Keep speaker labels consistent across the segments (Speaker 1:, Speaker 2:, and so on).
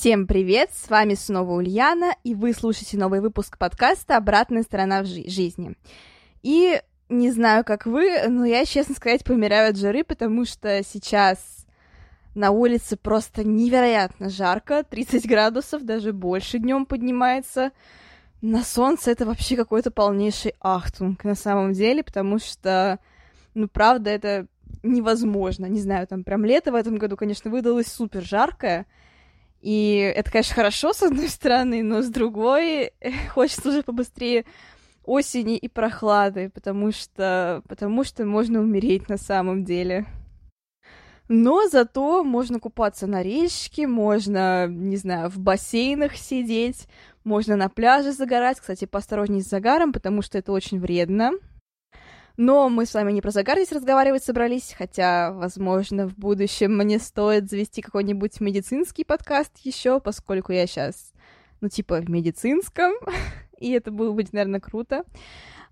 Speaker 1: Всем привет, с вами снова Ульяна, и вы слушаете новый выпуск подкаста «Обратная сторона в жи- жизни». И не знаю, как вы, но я, честно сказать, помираю от жары, потому что сейчас на улице просто невероятно жарко, 30 градусов, даже больше днем поднимается. На солнце это вообще какой-то полнейший ахтунг на самом деле, потому что, ну, правда, это невозможно. Не знаю, там прям лето в этом году, конечно, выдалось супер жаркое, и это, конечно, хорошо, с одной стороны, но с другой хочется уже побыстрее осени и прохлады, потому что, потому что можно умереть на самом деле. Но зато можно купаться на речке, можно, не знаю, в бассейнах сидеть, можно на пляже загорать. Кстати, поосторожней с загаром, потому что это очень вредно. Но мы с вами не про загар здесь разговаривать собрались, хотя, возможно, в будущем мне стоит завести какой-нибудь медицинский подкаст еще, поскольку я сейчас, ну, типа, в медицинском, и это было бы, наверное, круто.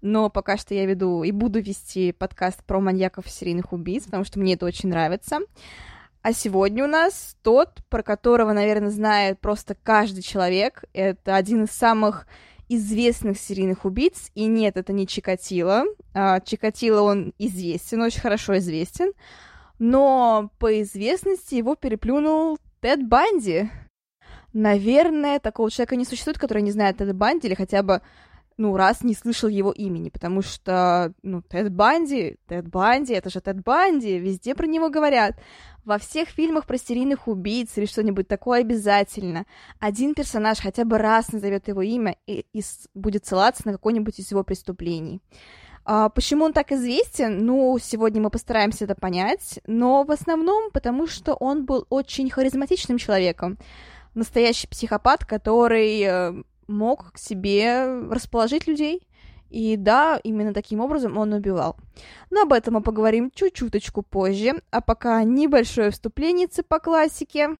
Speaker 1: Но пока что я веду и буду вести подкаст про маньяков и серийных убийц, потому что мне это очень нравится. А сегодня у нас тот, про которого, наверное, знает просто каждый человек. Это один из самых известных серийных убийц, и нет, это не Чикатило. А, Чикатило, он известен, очень хорошо известен, но по известности его переплюнул Тед Банди. Наверное, такого человека не существует, который не знает Тед Банди или хотя бы ну, раз не слышал его имени, потому что, ну, Тед Банди, Тед Банди, это же Тед Банди, везде про него говорят. Во всех фильмах про серийных убийц или что-нибудь такое обязательно. Один персонаж хотя бы раз назовет его имя и, и будет ссылаться на какое-нибудь из его преступлений. А, почему он так известен? Ну, сегодня мы постараемся это понять, но в основном потому, что он был очень харизматичным человеком. Настоящий психопат, который э, мог к себе расположить людей. И да, именно таким образом он убивал. Но об этом мы поговорим чуть-чуточку позже. А пока небольшое вступление по классике.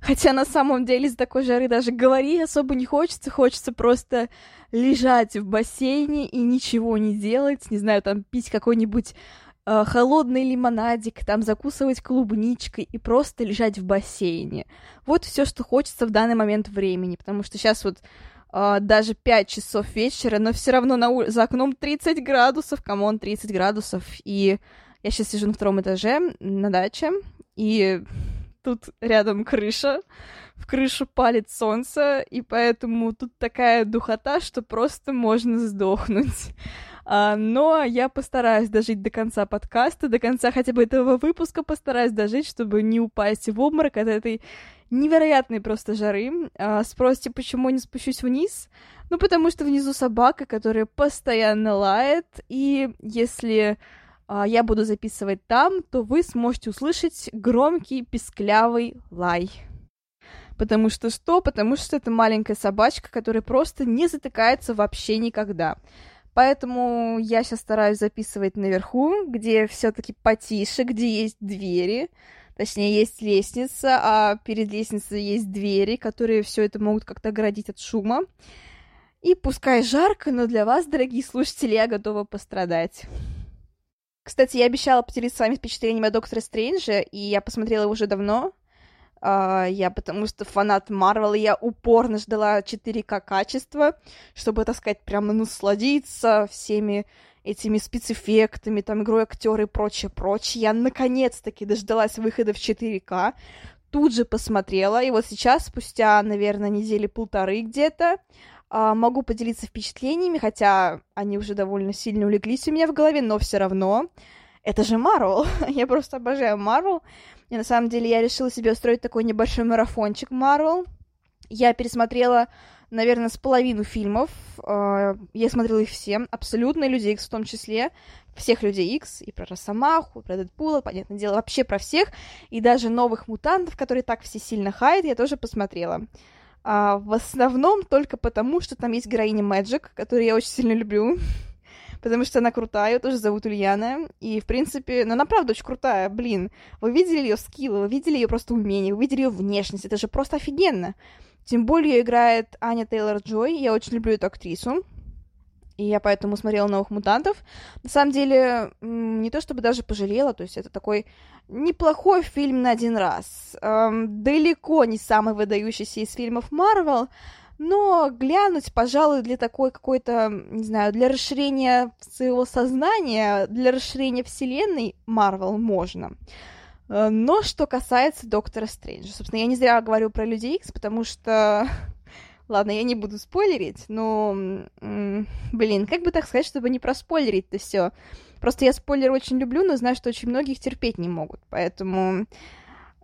Speaker 1: Хотя на самом деле из такой жары даже говорить особо не хочется. Хочется просто лежать в бассейне и ничего не делать. Не знаю, там пить какой-нибудь э, холодный лимонадик, там закусывать клубничкой и просто лежать в бассейне. Вот все, что хочется в данный момент времени. Потому что сейчас вот А, даже 5 часов вечера, но все равно на ули... за окном 30 градусов, come on, 30 градусов, и я сейчас сижу на втором этаже на даче, и тут рядом крыша, в крышу палит солнце, и поэтому тут такая духота, что просто можно сдохнуть. А, но я постараюсь дожить до конца подкаста, до конца хотя бы этого выпуска постараюсь дожить, чтобы не упасть в обморок от этой невероятной просто жары. А, спросите, почему не спущусь вниз? Ну, потому что внизу собака, которая постоянно лает, и если а, я буду записывать там, то вы сможете услышать громкий писклявый лай. Потому что что? Потому что это маленькая собачка, которая просто не затыкается вообще никогда. Поэтому я сейчас стараюсь записывать наверху, где все-таки потише, где есть двери. Точнее, есть лестница, а перед лестницей есть двери, которые все это могут как-то оградить от шума. И пускай жарко, но для вас, дорогие слушатели, я готова пострадать. Кстати, я обещала поделиться с вами впечатлениями о Докторе Стрэнджа, и я посмотрела его уже давно. Uh, я потому что фанат Марвел, я упорно ждала 4К качества, чтобы, так сказать, прямо насладиться всеми этими спецэффектами, там, игрой актера и прочее, прочее. Я наконец-таки дождалась выхода в 4К, тут же посмотрела, и вот сейчас, спустя, наверное, недели полторы где-то, uh, могу поделиться впечатлениями, хотя они уже довольно сильно улеглись у меня в голове, но все равно это же Марвел. я просто обожаю Марвел. И на самом деле я решила себе устроить такой небольшой марафончик Марвел. Я пересмотрела, наверное, с половину фильмов. А, я смотрела их все, абсолютно, Люди Икс в том числе. Всех Людей Икс, и про Росомаху, и про Дэдпула, понятное дело, вообще про всех. И даже новых мутантов, которые так все сильно хайт, я тоже посмотрела. А, в основном только потому, что там есть героиня Мэджик, которую я очень сильно люблю. Потому что она крутая, ее тоже зовут Ульяна. И, в принципе, ну, она правда очень крутая, блин. Вы видели ее скиллы, вы видели ее просто умение, вы видели ее внешность, это же просто офигенно. Тем более ее играет Аня Тейлор-Джой, я очень люблю эту актрису. И я поэтому смотрела «Новых мутантов». На самом деле, не то чтобы даже пожалела, то есть это такой неплохой фильм на один раз. Эм, далеко не самый выдающийся из фильмов Марвел, но глянуть, пожалуй, для такой какой-то, не знаю, для расширения своего сознания, для расширения вселенной Марвел можно. Э, но что касается Доктора Стрэнджа, собственно, я не зря говорю про Люди Икс, потому что Ладно, я не буду спойлерить, но, блин, как бы так сказать, чтобы не проспойлерить-то все. Просто я спойлер очень люблю, но знаю, что очень многих терпеть не могут, поэтому...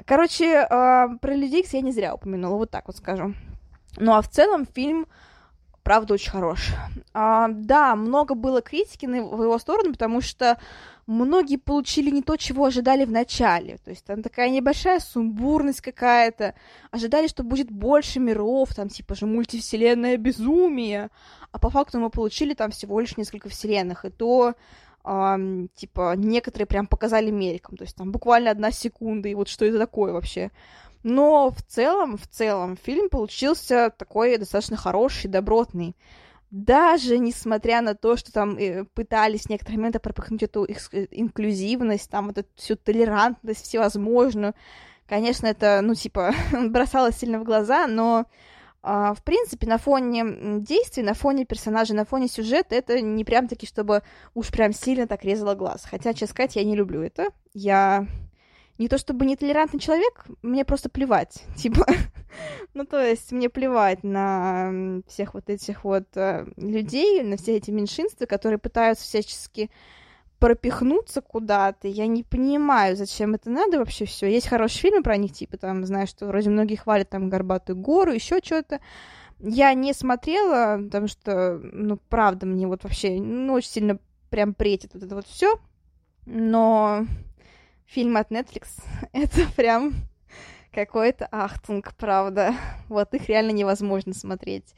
Speaker 1: Короче, э, про Людей Икс я не зря упомянула, вот так вот скажу. Ну а в целом фильм, правда, очень хорош. А, да, много было критики на, в его сторону, потому что многие получили не то, чего ожидали в начале. То есть там такая небольшая сумбурность какая-то. Ожидали, что будет больше миров, там типа же мультивселенная безумие. А по факту мы получили там всего лишь несколько вселенных. И то эм, типа, некоторые прям показали мельком, то есть там буквально одна секунда, и вот что это такое вообще. Но в целом, в целом, фильм получился такой достаточно хороший, добротный даже несмотря на то, что там э, пытались в некоторые моменты пропихнуть эту э, инклюзивность, там вот эту всю толерантность всевозможную, конечно, это, ну, типа, бросалось сильно в глаза, но а, в принципе, на фоне действий, на фоне персонажей, на фоне сюжета это не прям таки, чтобы уж прям сильно так резало глаз. Хотя, честно сказать, я не люблю это. Я не то чтобы нетолерантный человек, мне просто плевать. Типа, ну то есть мне плевать на всех вот этих вот э, людей, на все эти меньшинства, которые пытаются всячески пропихнуться куда-то. Я не понимаю, зачем это надо вообще все. Есть хорошие фильмы про них, типа там, знаю, что вроде многие хвалят там Горбатую гору, еще что-то. Я не смотрела, потому что, ну, правда, мне вот вообще, ну, очень сильно прям претит вот это вот все. Но фильмы от Netflix — это прям какой-то ахтунг, правда. Вот их реально невозможно смотреть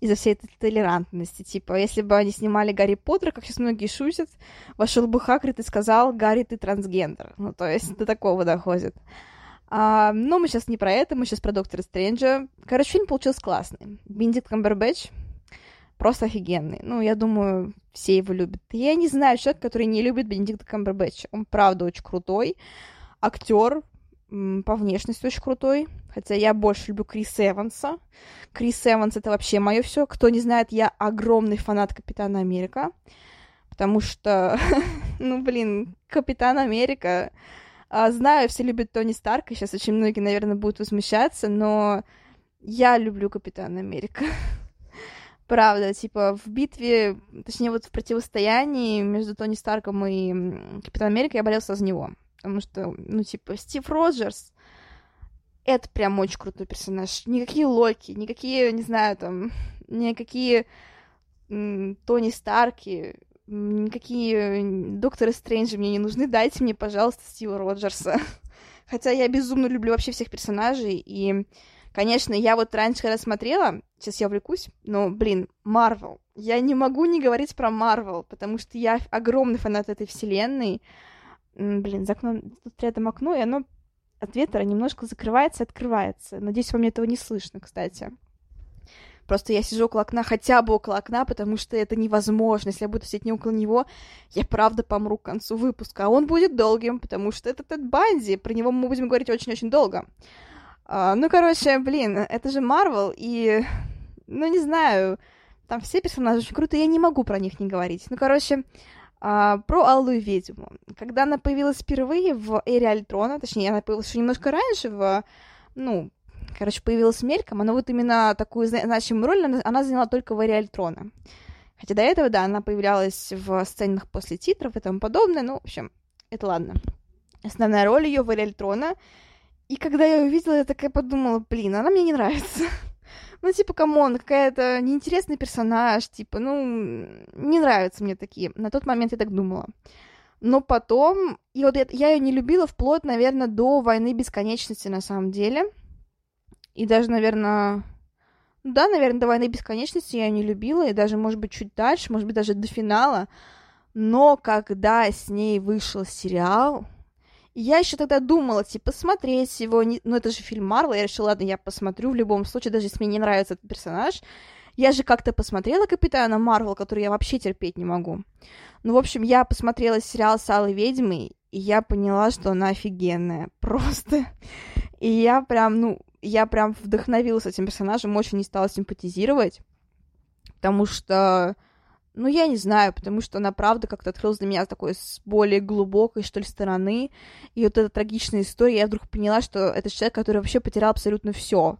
Speaker 1: из-за всей этой толерантности. Типа, если бы они снимали Гарри Поттера, как сейчас многие шутят, вошел бы Хагрид и сказал, Гарри, ты трансгендер. Ну, то есть до такого доходит. А, но мы сейчас не про это, мы сейчас про Доктора Стрэнджа. Короче, фильм получился классный. Бендит Камбербэтч просто офигенный. Ну, я думаю, все его любят. Я не знаю человека, который не любит Бенедикта Камбербэтча. Он, правда, очень крутой. Актер, по внешности очень крутой. Хотя я больше люблю Криса Эванса. Крис Эванс — это вообще мое все. Кто не знает, я огромный фанат Капитана Америка. Потому что, ну, блин, Капитан Америка... А, знаю, все любят Тони Старка, сейчас очень многие, наверное, будут возмущаться, но я люблю Капитана Америка. Правда, типа в битве, точнее вот в противостоянии между Тони Старком и Капитаном Америкой я болелся за него. Потому что, ну, типа, Стив Роджерс — это прям очень крутой персонаж. Никакие Локи, никакие, не знаю, там, никакие Тони Старки, никакие Докторы Стрэнджи мне не нужны. Дайте мне, пожалуйста, Стива Роджерса. Хотя я безумно люблю вообще всех персонажей, и Конечно, я вот раньше, когда смотрела, сейчас я увлекусь, но, блин, Марвел. Я не могу не говорить про Марвел, потому что я огромный фанат этой вселенной. Блин, за окном, тут рядом окно, и оно от ветра немножко закрывается и открывается. Надеюсь, вам этого не слышно, кстати. Просто я сижу около окна, хотя бы около окна, потому что это невозможно. Если я буду сидеть не около него, я правда помру к концу выпуска. А он будет долгим, потому что это Тед Банди. Про него мы будем говорить очень-очень долго. А, ну, короче, блин, это же Марвел, и, ну, не знаю, там все персонажи очень крутые, я не могу про них не говорить. Ну, короче, а, про Алую Ведьму. Когда она появилась впервые в Эре Альтрона, точнее, она появилась еще немножко раньше в, ну, короче, появилась мельком, но вот именно такую значимую роль она, она заняла только в Эре Альтрона. Хотя до этого, да, она появлялась в сценах после титров и тому подобное, ну, в общем, это ладно. Основная роль ее в Эре Альтрона — и когда я увидела, я такая подумала, блин, она мне не нравится. ну, типа, come on, какая-то неинтересный персонаж, типа, ну, не нравятся мне такие. На тот момент я так думала. Но потом, и вот я, я ее не любила вплоть, наверное, до войны бесконечности на самом деле. И даже, наверное, Да, наверное, до войны бесконечности я не любила, и даже, может быть, чуть дальше, может быть, даже до финала. Но когда с ней вышел сериал, я еще тогда думала, типа, смотреть его, не... ну это же фильм Марвел, я решила, ладно, я посмотрю в любом случае, даже если мне не нравится этот персонаж. Я же как-то посмотрела Капитана Марвел, который я вообще терпеть не могу. Ну, в общем, я посмотрела сериал с Алой Ведьмой, и я поняла, что она офигенная, просто. И я прям, ну, я прям вдохновилась этим персонажем, очень не стала симпатизировать, потому что ну, я не знаю, потому что она, правда, как-то открылась для меня такой с более глубокой, что ли, стороны. И вот эта трагичная история, я вдруг поняла, что это человек, который вообще потерял абсолютно все.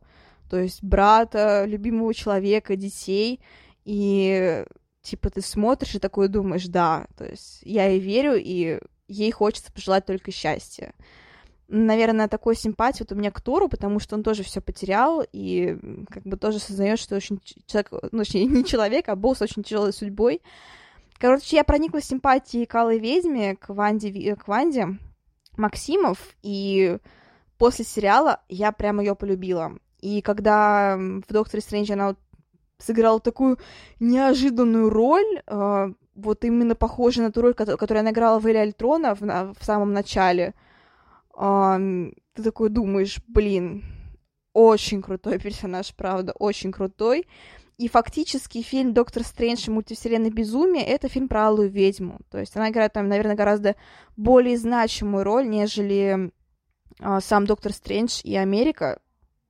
Speaker 1: То есть брата, любимого человека, детей. И, типа, ты смотришь и такой думаешь, да, то есть я ей верю, и ей хочется пожелать только счастья наверное, такой симпатии вот у меня к Тору, потому что он тоже все потерял и как бы тоже сознает, что очень человек, ну, точнее, не человек, а босс очень тяжелой судьбой. Короче, я прониклась симпатией к Алой Ведьме, к Ванде, к Ванде Максимов, и после сериала я прям ее полюбила. И когда в Докторе Стрэндж она вот сыграла такую неожиданную роль, э, вот именно похожую на ту роль, которую она играла в Эле Альтрона в, в самом начале, ты такой думаешь, блин, очень крутой персонаж, правда, очень крутой. И фактически фильм «Доктор Стрэндж мультивселенная безумие» — это фильм про Алую ведьму. То есть она играет там, наверное, гораздо более значимую роль, нежели э, сам Доктор Стрэндж и Америка.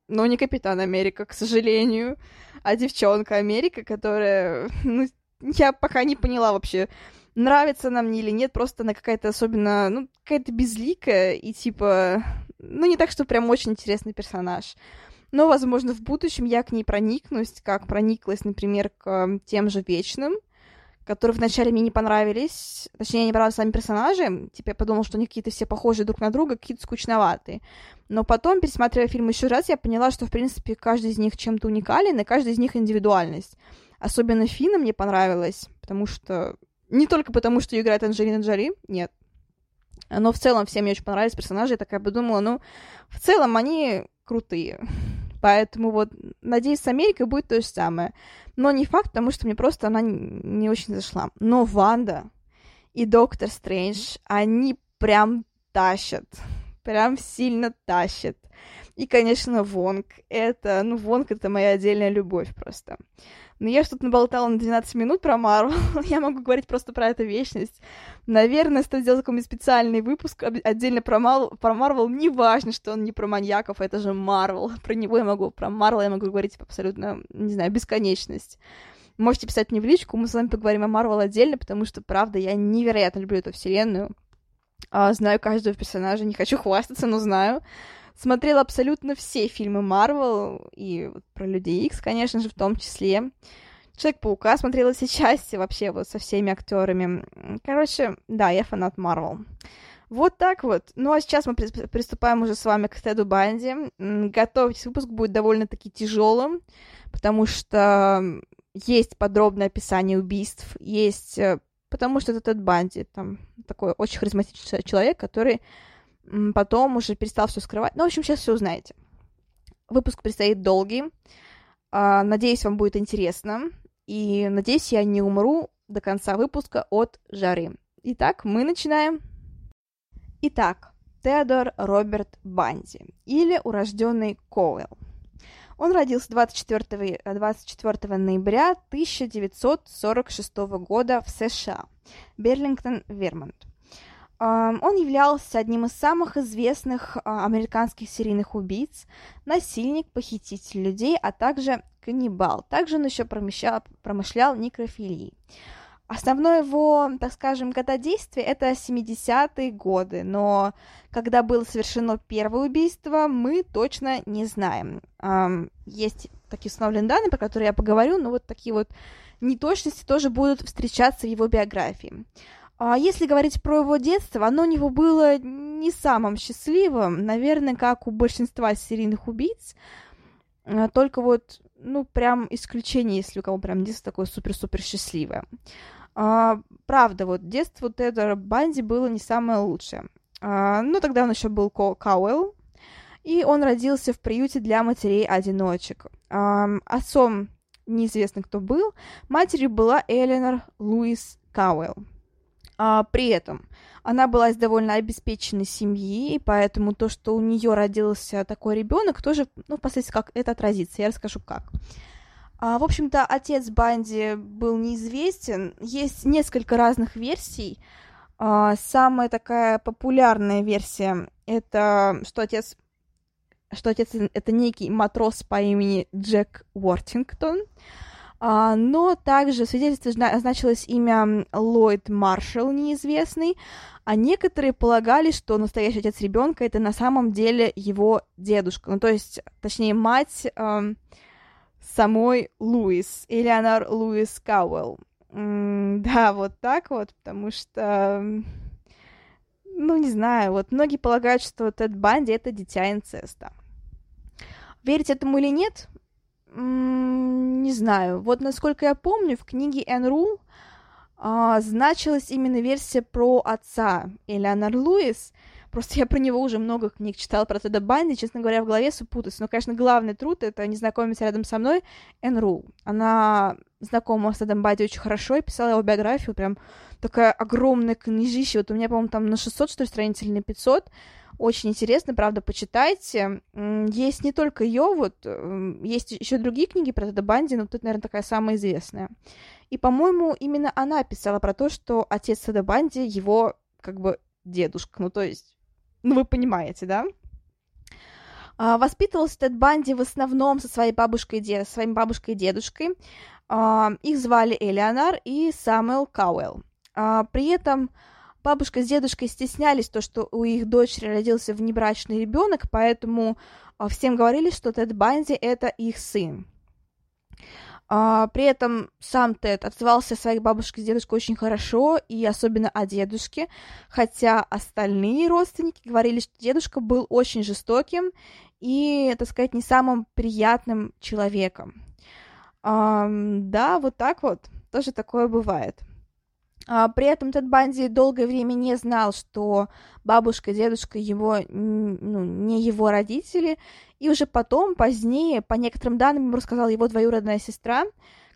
Speaker 1: Но не Капитан Америка, к сожалению, а девчонка Америка, которая... Ну, я пока не поняла вообще, нравится она мне или нет, просто она какая-то особенно, ну, какая-то безликая и типа, ну, не так, что прям очень интересный персонаж. Но, возможно, в будущем я к ней проникнусь, как прониклась, например, к тем же Вечным, которые вначале мне не понравились, точнее, не понравились сами персонажи, типа я подумала, что они какие-то все похожи друг на друга, какие-то скучноватые. Но потом, пересматривая фильм еще раз, я поняла, что, в принципе, каждый из них чем-то уникален, и каждый из них индивидуальность. Особенно Фина мне понравилась, потому что не только потому, что ее играет Анджелина Джоли, нет. Но в целом всем мне очень понравились персонажи. Я такая подумала, ну, в целом они крутые. Поэтому вот, надеюсь, с Америкой будет то же самое. Но не факт, потому что мне просто она не очень зашла. Но Ванда и Доктор Стрэндж, они прям тащат. Прям сильно тащат. И, конечно, Вонг. Это, ну, Вонг — это моя отдельная любовь просто. Но я что-то наболтала на 12 минут про Марвел. я могу говорить просто про это вечность. Наверное, стоит сделать какой-нибудь специальный выпуск отдельно про Марвел. Про Марвел. Неважно, что он не про маньяков, это же Марвел. Про него я могу, про Марвел я могу говорить абсолютно, не знаю, бесконечность. Можете писать мне в личку, мы с вами поговорим о Марвел отдельно, потому что, правда, я невероятно люблю эту вселенную. А, знаю каждого персонажа, не хочу хвастаться, но знаю смотрела абсолютно все фильмы Марвел, и вот про Людей Икс, конечно же, в том числе. Человек-паука смотрела все части вообще вот со всеми актерами. Короче, да, я фанат Марвел. Вот так вот. Ну а сейчас мы приступаем уже с вами к Теду Банди. Готовьтесь, выпуск будет довольно-таки тяжелым, потому что есть подробное описание убийств, есть... Э, потому что это Тед Банди, там такой очень харизматичный человек, который потом уже перестал все скрывать. Ну, в общем, сейчас все узнаете. Выпуск предстоит долгий. А, надеюсь, вам будет интересно. И надеюсь, я не умру до конца выпуска от жары. Итак, мы начинаем. Итак, Теодор Роберт Банди, или урожденный Коуэлл. Он родился 24, 24 ноября 1946 года в США, Берлингтон, Вермонт. Он являлся одним из самых известных а, американских серийных убийц, насильник, похититель людей, а также каннибал. Также он еще промышлял, промышлял некрофилией. Основное его, так скажем, гододействие — это 70-е годы, но когда было совершено первое убийство, мы точно не знаем. Есть такие установленные данные, по которым я поговорю, но вот такие вот неточности тоже будут встречаться в его биографии. А если говорить про его детство, оно у него было не самым счастливым, наверное, как у большинства серийных убийц, а, только вот, ну, прям исключение, если у кого прям детство такое супер-супер счастливое. А, правда, вот детство Тедора Банди было не самое лучшее. А, ну, тогда он еще был Кауэлл, и он родился в приюте для матерей-одиночек. Эм, отцом неизвестно кто был, матерью была Эленор Луис Кауэлл. А, при этом она была из довольно обеспеченной семьи, и поэтому то, что у нее родился такой ребенок, тоже, ну, впоследствии, как это отразится, я расскажу как. А, в общем-то, отец Банди был неизвестен. Есть несколько разных версий. А, самая такая популярная версия это что отец что отец это некий матрос по имени Джек Уортингтон. Но также в свидетельстве значилось имя Ллойд Маршалл неизвестный, а некоторые полагали, что настоящий отец ребенка это на самом деле его дедушка, ну то есть, точнее, мать э, самой Луис, Элеонор Луис Кауэлл. Да, вот так вот, потому что, ну не знаю, вот многие полагают, что Тед Банди это дитя инцеста. Верить этому или нет, не знаю. Вот насколько я помню, в книге Энн Рул а, значилась именно версия про отца Элеонор Луис. Просто я про него уже много книг читала, про Теда Банди, честно говоря, в голове супутаюсь. Но, конечно, главный труд — это незнакомец рядом со мной Энн Рул. Она знакома с Тедом Банди очень хорошо и писала его биографию, прям такая огромная книжища. Вот у меня, по-моему, там на 600, что ли, страниц или на 500. Очень интересно, правда, почитайте. Есть не только ее, вот есть еще другие книги про Теда Банди, но тут, наверное, такая самая известная. И, по-моему, именно она писала про то, что отец Теда Банди его как бы дедушка. Ну, то есть, ну, вы понимаете, да? А, воспитывался Тед Банди в основном со своей бабушкой и дед... своими бабушкой и дедушкой. А, их звали Элеонар и Самуэл Кауэлл. А, при этом бабушка с дедушкой стеснялись то, что у их дочери родился внебрачный ребенок, поэтому а, всем говорили, что Тед Банди это их сын. А, при этом сам Тед отзывался о своей бабушке с дедушкой очень хорошо, и особенно о дедушке, хотя остальные родственники говорили, что дедушка был очень жестоким и, так сказать, не самым приятным человеком. Да, вот так вот, тоже такое бывает. А, при этом Тед Банди долгое время не знал, что бабушка и дедушка его, ну, не его родители, и уже потом, позднее, по некоторым данным, ему рассказала его двоюродная сестра,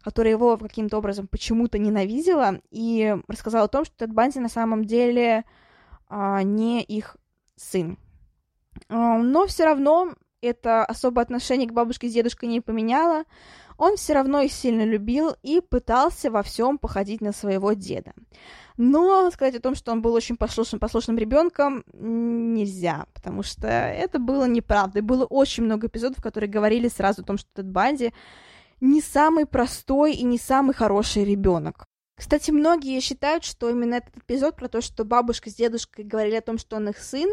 Speaker 1: которая его каким-то образом почему-то ненавидела, и рассказала о том, что Тед Банди на самом деле а, не их сын. А, но все равно это особое отношение к бабушке с дедушкой не поменяло он все равно их сильно любил и пытался во всем походить на своего деда. Но сказать о том, что он был очень послушным, послушным ребенком, нельзя, потому что это было неправдой. Было очень много эпизодов, которые говорили сразу о том, что этот Банди не самый простой и не самый хороший ребенок. Кстати, многие считают, что именно этот эпизод про то, что бабушка с дедушкой говорили о том, что он их сын,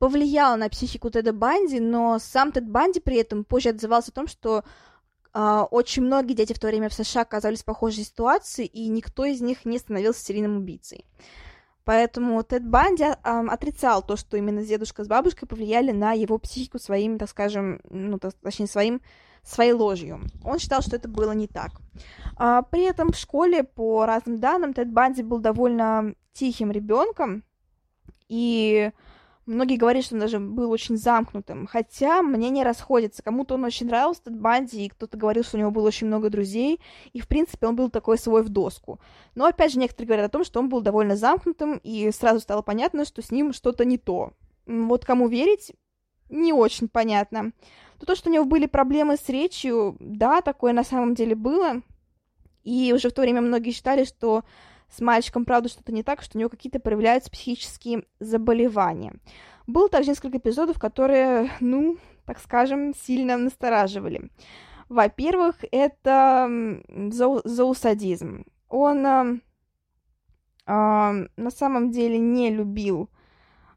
Speaker 1: повлиял на психику Теда Банди, но сам Тед Банди при этом позже отзывался о том, что очень многие дети в то время в США оказались в похожей ситуации, и никто из них не становился серийным убийцей. Поэтому Тед Банди uh, отрицал то, что именно дедушка с бабушкой повлияли на его психику своим, так скажем, ну, точнее, своим, своей ложью. Он считал, что это было не так. Uh, при этом в школе, по разным данным, Тед Банди был довольно тихим ребенком, и Многие говорят, что он даже был очень замкнутым, хотя мнения расходятся. Кому-то он очень нравился, этот Банди, и кто-то говорил, что у него было очень много друзей, и, в принципе, он был такой свой в доску. Но, опять же, некоторые говорят о том, что он был довольно замкнутым, и сразу стало понятно, что с ним что-то не то. Вот кому верить, не очень понятно. Но то, что у него были проблемы с речью, да, такое на самом деле было, и уже в то время многие считали, что с мальчиком, правда, что-то не так, что у него какие-то проявляются психические заболевания. Было также несколько эпизодов, которые, ну, так скажем, сильно настораживали. Во-первых, это зау зоусадизм. Он э, э, на самом деле не любил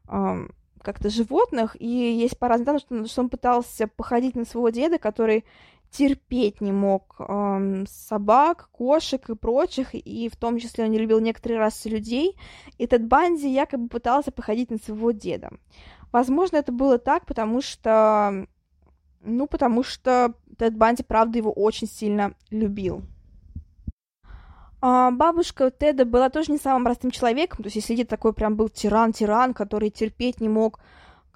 Speaker 1: э, как-то животных, и есть пара данных, что, что он пытался походить на своего деда, который терпеть не мог эм, собак, кошек и прочих, и в том числе он не любил некоторые расы людей. И Тед Банди якобы пытался походить на своего деда. Возможно, это было так, потому что... Ну, потому что Тед Банди, правда, его очень сильно любил. А бабушка Теда была тоже не самым простым человеком, то есть если такой прям был тиран-тиран, который терпеть не мог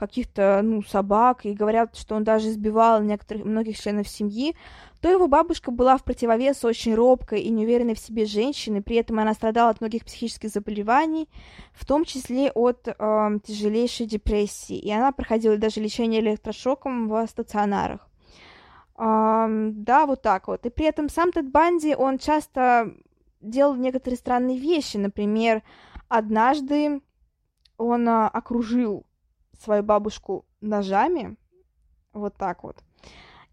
Speaker 1: каких-то, ну, собак, и говорят, что он даже избивал некоторых, многих членов семьи, то его бабушка была в противовес очень робкой и неуверенной в себе женщиной, при этом она страдала от многих психических заболеваний, в том числе от э, тяжелейшей депрессии, и она проходила даже лечение электрошоком в стационарах. Э, да, вот так вот. И при этом сам Тед Банди, он часто делал некоторые странные вещи, например, однажды он э, окружил свою бабушку ножами, вот так вот.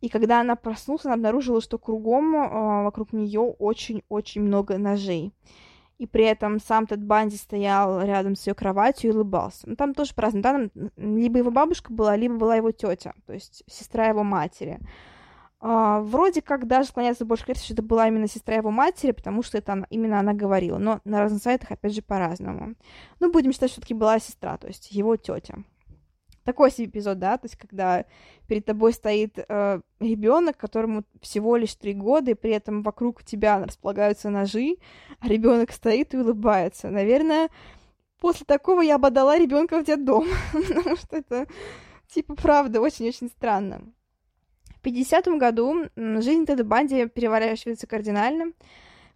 Speaker 1: И когда она проснулась, она обнаружила, что кругом э, вокруг нее очень-очень много ножей. И при этом сам Тед Банди стоял рядом с ее кроватью и улыбался. Ну, там тоже по-разному. Там либо его бабушка была, либо была его тетя, то есть сестра его матери. Uh, вроде как даже склоняется больше к что это была именно сестра его матери, потому что это она, именно она говорила. Но на разных сайтах, опять же, по-разному. Ну, будем считать, что все-таки была сестра, то есть его тетя такой себе эпизод, да, то есть когда перед тобой стоит э, ребенок, которому всего лишь три года, и при этом вокруг тебя располагаются ножи, а ребенок стоит и улыбается. Наверное, после такого я бы ребенка в детдом, потому что это, типа, правда, очень-очень странно. В 50-м году жизнь Теда Банди переворачивается кардинально,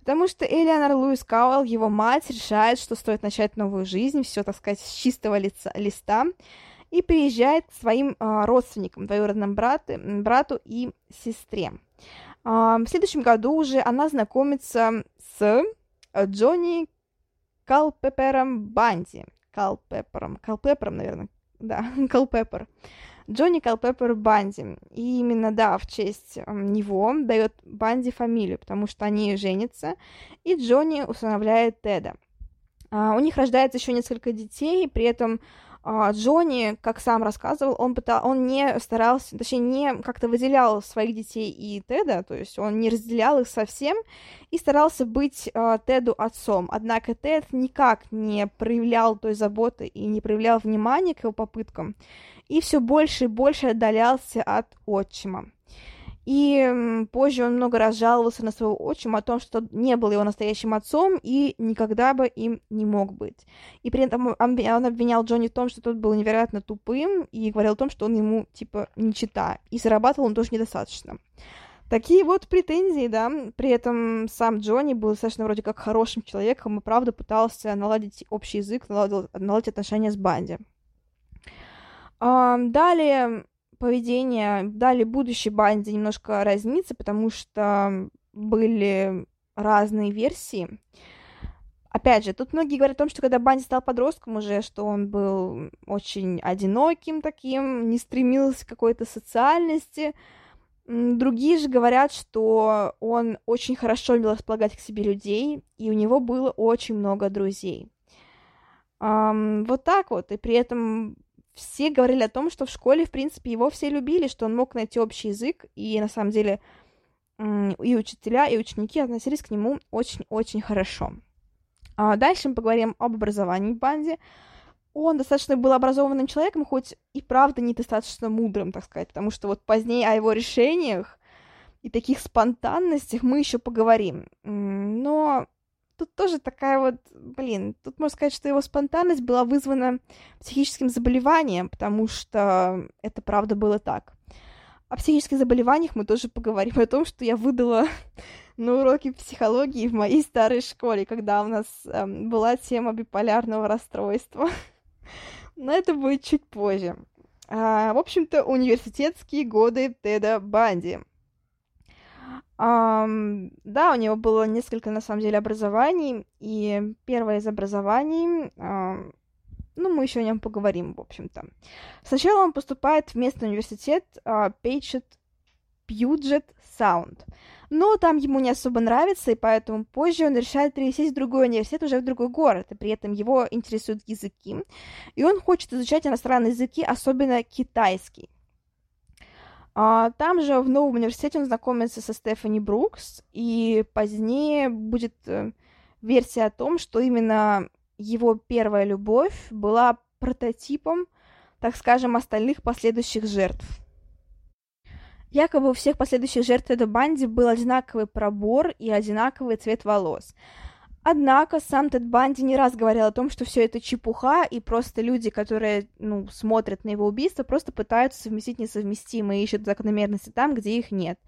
Speaker 1: потому что Элеонор Луис Кауэлл, его мать, решает, что стоит начать новую жизнь, все, так сказать, с чистого лица, листа, и приезжает к своим а, родственникам, двоюродным брату, брату и сестре. А, в следующем году уже она знакомится с Джонни Калпепером Банди. Калпепером, Калпепером, наверное, да, Калпепер. Джонни Калпепер Банди. И именно, да, в честь него дает Банди фамилию, потому что они женятся, и Джонни усыновляет Теда. Uh, у них рождается еще несколько детей, при этом а, Джонни, как сам рассказывал, он, пытал, он не старался, точнее, не как-то выделял своих детей и Теда, то есть он не разделял их совсем и старался быть э, Теду отцом. Однако Тед никак не проявлял той заботы и не проявлял внимания к его попыткам, и все больше и больше отдалялся от отчима. И позже он много раз жаловался на своего отчима о том, что не был его настоящим отцом и никогда бы им не мог быть. И при этом он обвинял Джонни в том, что тот был невероятно тупым и говорил о том, что он ему, типа, не чита. И зарабатывал он тоже недостаточно. Такие вот претензии, да. При этом сам Джонни был достаточно вроде как хорошим человеком и правда пытался наладить общий язык, наладить, наладить отношения с Банди. Далее поведение дали будущей банде немножко разнится, потому что были разные версии. Опять же, тут многие говорят о том, что когда Банди стал подростком уже, что он был очень одиноким таким, не стремился к какой-то социальности. Другие же говорят, что он очень хорошо умел располагать к себе людей, и у него было очень много друзей. Um, вот так вот. И при этом все говорили о том, что в школе, в принципе, его все любили, что он мог найти общий язык, и на самом деле и учителя, и ученики относились к нему очень-очень хорошо. А дальше мы поговорим об образовании Банди. Он достаточно был образованным человеком, хоть и правда недостаточно мудрым, так сказать, потому что вот позднее о его решениях и таких спонтанностях мы еще поговорим. Но тут тоже такая вот, блин, тут можно сказать, что его спонтанность была вызвана психическим заболеванием, потому что это правда было так. О психических заболеваниях мы тоже поговорим, о том, что я выдала на уроке психологии в моей старой школе, когда у нас эм, была тема биполярного расстройства. Но это будет чуть позже. А, в общем-то, университетские годы Теда Банди — Um, да, у него было несколько, на самом деле, образований, и первое из образований, uh, ну, мы еще о нем поговорим, в общем-то. Сначала он поступает в местный университет uh, Paget Puget Sound, но там ему не особо нравится, и поэтому позже он решает перевестись в другой университет, уже в другой город, и при этом его интересуют языки, и он хочет изучать иностранные языки, особенно китайский. А, там же в новом университете он знакомится со Стефани Брукс, и позднее будет э, версия о том, что именно его первая любовь была прототипом, так скажем, остальных последующих жертв. Якобы у всех последующих жертв этой банде был одинаковый пробор и одинаковый цвет волос. Однако сам Тед Банди не раз говорил о том, что все это чепуха, и просто люди, которые, ну, смотрят на его убийство, просто пытаются совместить несовместимые и ищут закономерности там, где их нет.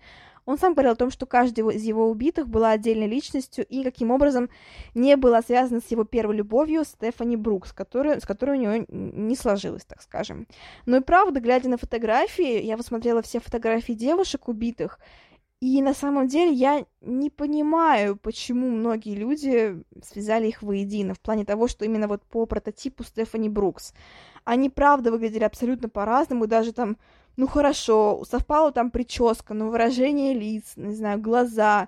Speaker 1: Он сам говорил о том, что каждый из его убитых была отдельной личностью и каким образом не была связана с его первой любовью Стефани Брукс, который, с которой у него не сложилось, так скажем. Но и правда, глядя на фотографии, я посмотрела все фотографии девушек убитых, и на самом деле я не понимаю, почему многие люди связали их воедино, в плане того, что именно вот по прототипу Стефани Брукс. Они, правда, выглядели абсолютно по-разному, даже там, ну хорошо, совпала там прическа, но выражение лиц, не знаю, глаза,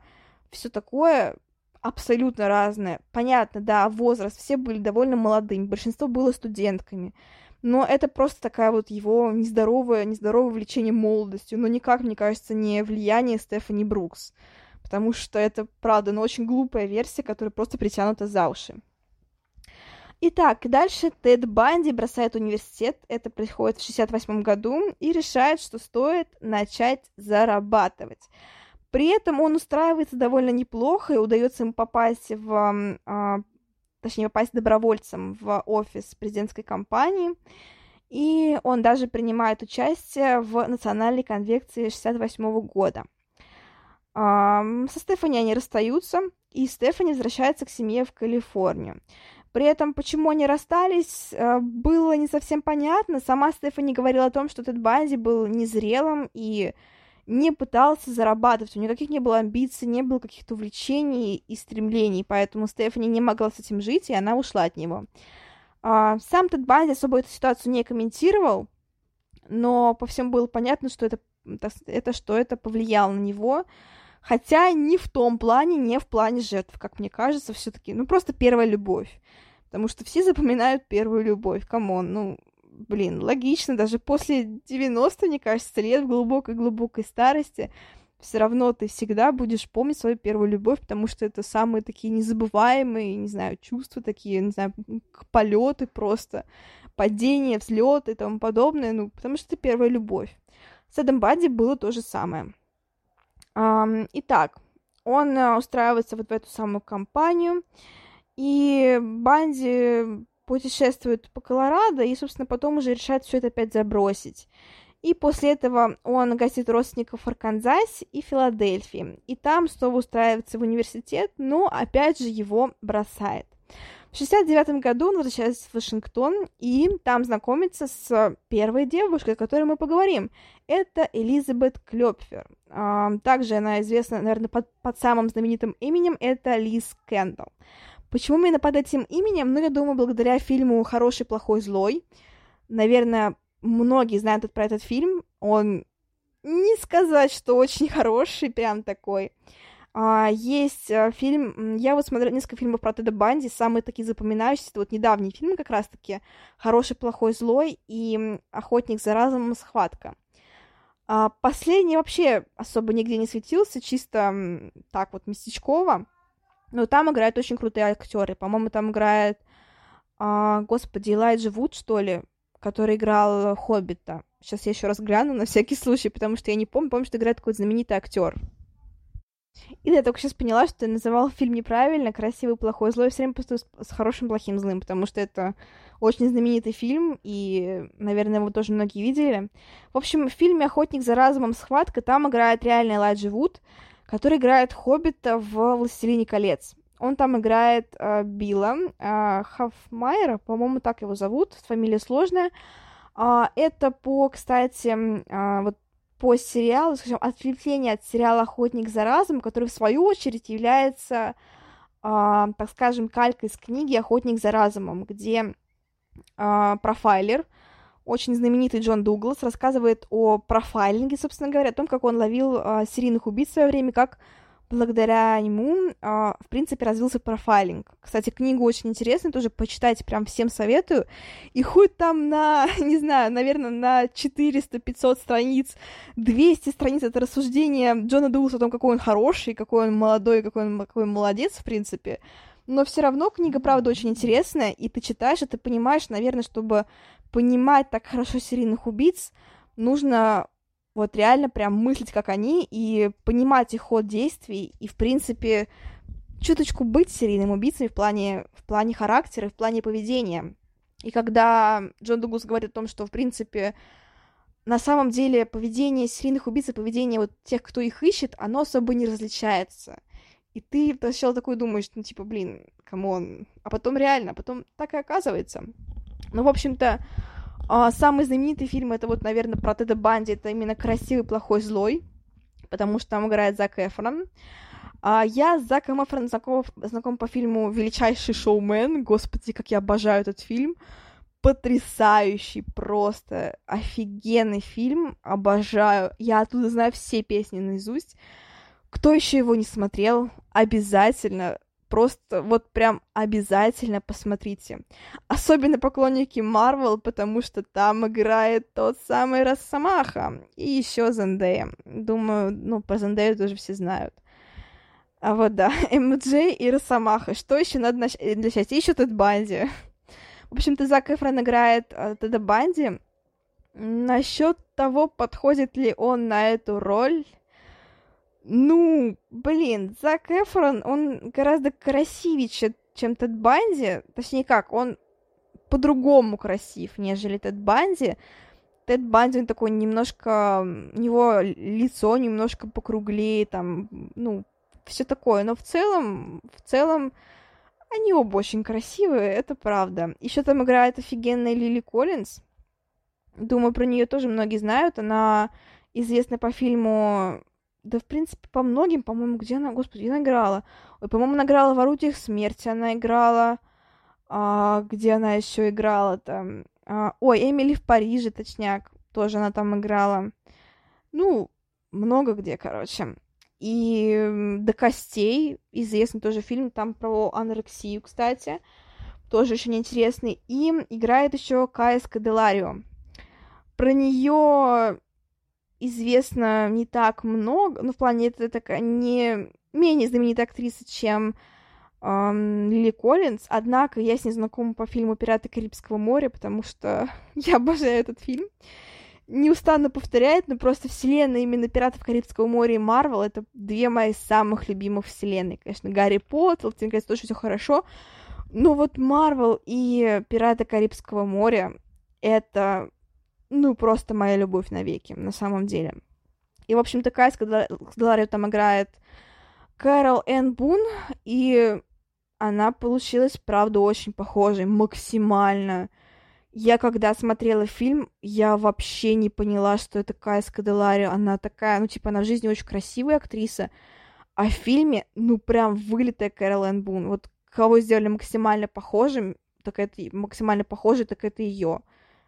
Speaker 1: все такое абсолютно разное. Понятно, да, возраст, все были довольно молодыми, большинство было студентками но это просто такая вот его нездоровое, нездоровое влечение молодостью, но никак, мне кажется, не влияние Стефани Брукс, потому что это, правда, но очень глупая версия, которая просто притянута за уши. Итак, дальше Тед Банди бросает университет, это происходит в 68 году, и решает, что стоит начать зарабатывать. При этом он устраивается довольно неплохо, и удается ему попасть в а, точнее, попасть добровольцем в офис президентской кампании, и он даже принимает участие в национальной конвекции 68 года. Со Стефани они расстаются, и Стефани возвращается к семье в Калифорнию. При этом, почему они расстались, э, было не совсем понятно. Сама Стефани говорила о том, что Тед Банди был незрелым и не пытался зарабатывать, у него никаких не было амбиций, не было каких-то увлечений и стремлений, поэтому Стефани не могла с этим жить, и она ушла от него. А, сам Тед Банди особо эту ситуацию не комментировал, но по всему было понятно, что это, это что это повлияло на него, хотя не в том плане, не в плане жертв, как мне кажется, все-таки, ну просто первая любовь, потому что все запоминают первую любовь, come on, ну блин, логично, даже после 90, мне кажется, лет в глубокой-глубокой старости, все равно ты всегда будешь помнить свою первую любовь, потому что это самые такие незабываемые, не знаю, чувства такие, не знаю, полеты просто, падения, взлеты и тому подобное, ну, потому что это первая любовь. С Эдом Бадди было то же самое. Итак, он э, устраивается вот в эту самую компанию, и Банди путешествует по Колорадо и, собственно, потом уже решает все это опять забросить. И после этого он гостит родственников в Арканзасе и Филадельфии. И там снова устраивается в университет, но опять же его бросает. В 69 году он возвращается в Вашингтон и там знакомится с первой девушкой, о которой мы поговорим. Это Элизабет Клёпфер. Также она известна, наверное, под, под самым знаменитым именем, это Лиз Кендалл. Почему именно под этим именем? Ну, я думаю, благодаря фильму «Хороший, плохой, злой». Наверное, многие знают про этот фильм. Он не сказать, что очень хороший, прям такой. А, есть а, фильм, я вот смотрела несколько фильмов про Теда Банди, самые такие запоминающиеся, это вот недавние фильмы как раз-таки «Хороший, плохой, злой» и «Охотник за разумом. Схватка». А, последний вообще особо нигде не светился, чисто так вот местечково. Но там играют очень крутые актеры. По-моему, там играет, а, господи, Элайджа Вуд, что ли, который играл Хоббита. Сейчас я еще раз гляну на всякий случай, потому что я не помню. Помню, что играет какой-то знаменитый актер. И я только сейчас поняла, что ты называл фильм неправильно, красивый, плохой, злой, все время просто с хорошим, плохим, злым, потому что это очень знаменитый фильм, и, наверное, его тоже многие видели. В общем, в фильме «Охотник за разумом. Схватка» там играет реальный Элайджа Вуд, который играет Хоббита в «Властелине колец». Он там играет э, Билла э, Хафмайера, по-моему, так его зовут, фамилия сложная. Э, это по, кстати, э, вот по сериалу, скажем, ответвление от сериала «Охотник за разум», который, в свою очередь, является, э, так скажем, калькой из книги «Охотник за разумом», где э, профайлер — очень знаменитый Джон Дуглас рассказывает о профайлинге, собственно говоря, о том, как он ловил э, серийных убийц в свое время, как благодаря ему, э, в принципе, развился профайлинг. Кстати, книгу очень интересная, тоже почитайте, прям всем советую. И хоть там на, не знаю, наверное, на 400-500 страниц, 200 страниц это рассуждение Джона Дугласа о том, какой он хороший, какой он молодой, какой он, какой он молодец, в принципе. Но все равно книга, правда, очень интересная, и ты читаешь, и ты понимаешь, наверное, чтобы понимать так хорошо серийных убийц, нужно вот реально прям мыслить, как они, и понимать их ход действий, и, в принципе, чуточку быть серийным убийцей в плане, в плане характера, в плане поведения. И когда Джон Дуглас говорит о том, что, в принципе, на самом деле поведение серийных убийц и поведение вот тех, кто их ищет, оно особо не различается. И ты сначала такой думаешь, ну, типа, блин, come on. А потом реально, а потом так и оказывается. Ну, в общем-то, а, самый знаменитый фильм это вот, наверное, про Теда Банди. Это именно красивый, плохой, злой. Потому что там играет Зак Эфрон. А я с Заком Эфроном знаком, знаком по фильму «Величайший шоумен». Господи, как я обожаю этот фильм. Потрясающий, просто офигенный фильм. Обожаю. Я оттуда знаю все песни наизусть. Кто еще его не смотрел, обязательно просто вот прям обязательно посмотрите. Особенно поклонники Марвел, потому что там играет тот самый Росомаха. И еще Зендея. Думаю, ну, про Зендею тоже все знают. А вот да, МДЖ и Росомаха. Что еще надо нач... для счастья? Еще Тед Банди. В общем-то, Зак Эфрон играет э, Теда Банди. Насчет того, подходит ли он на эту роль, ну, блин, Зак Эфрон, он гораздо красивее, чем Тед Банди. Точнее как, он по-другому красив, нежели Тед Банди. Тед Банди, он такой немножко... У него лицо немножко покруглее, там, ну, все такое. Но в целом, в целом, они оба очень красивые, это правда. Еще там играет офигенная Лили Коллинз. Думаю, про нее тоже многие знают. Она известна по фильму да, в принципе, по многим, по-моему, где она, господи, где она играла? Ой, по-моему, она играла в «Орудиях смерти», она играла... А, где она еще играла там? А, ой, Эмили в Париже, точняк, тоже она там играла. Ну, много где, короче. И «До костей», известный тоже фильм, там про анорексию, кстати, тоже очень интересный. И играет еще Кая Скаделарио. Про нее известно не так много, ну, в плане это такая не менее знаменитая актриса, чем эм, Лили Коллинз, однако я с ней знакома по фильму «Пираты Карибского моря», потому что я обожаю этот фильм. Неустанно повторяет, но просто вселенная именно «Пиратов Карибского моря» и Марвел — это две мои самых любимых вселенной. Конечно, Гарри Поттер, тебе кажется, тоже все хорошо, но вот Марвел и «Пираты Карибского моря» — это ну, просто моя любовь навеки, на самом деле. И, в общем-то, Кайс Кадаларио там играет Кэрол Энн Бун, и она получилась, правда, очень похожей, максимально. Я, когда смотрела фильм, я вообще не поняла, что это Кайс Каделарио. Она такая, ну, типа, она в жизни очень красивая актриса, а в фильме, ну, прям вылитая Кэрол Энн Бун. Вот кого сделали максимально похожим, так это максимально похожей, так это ее.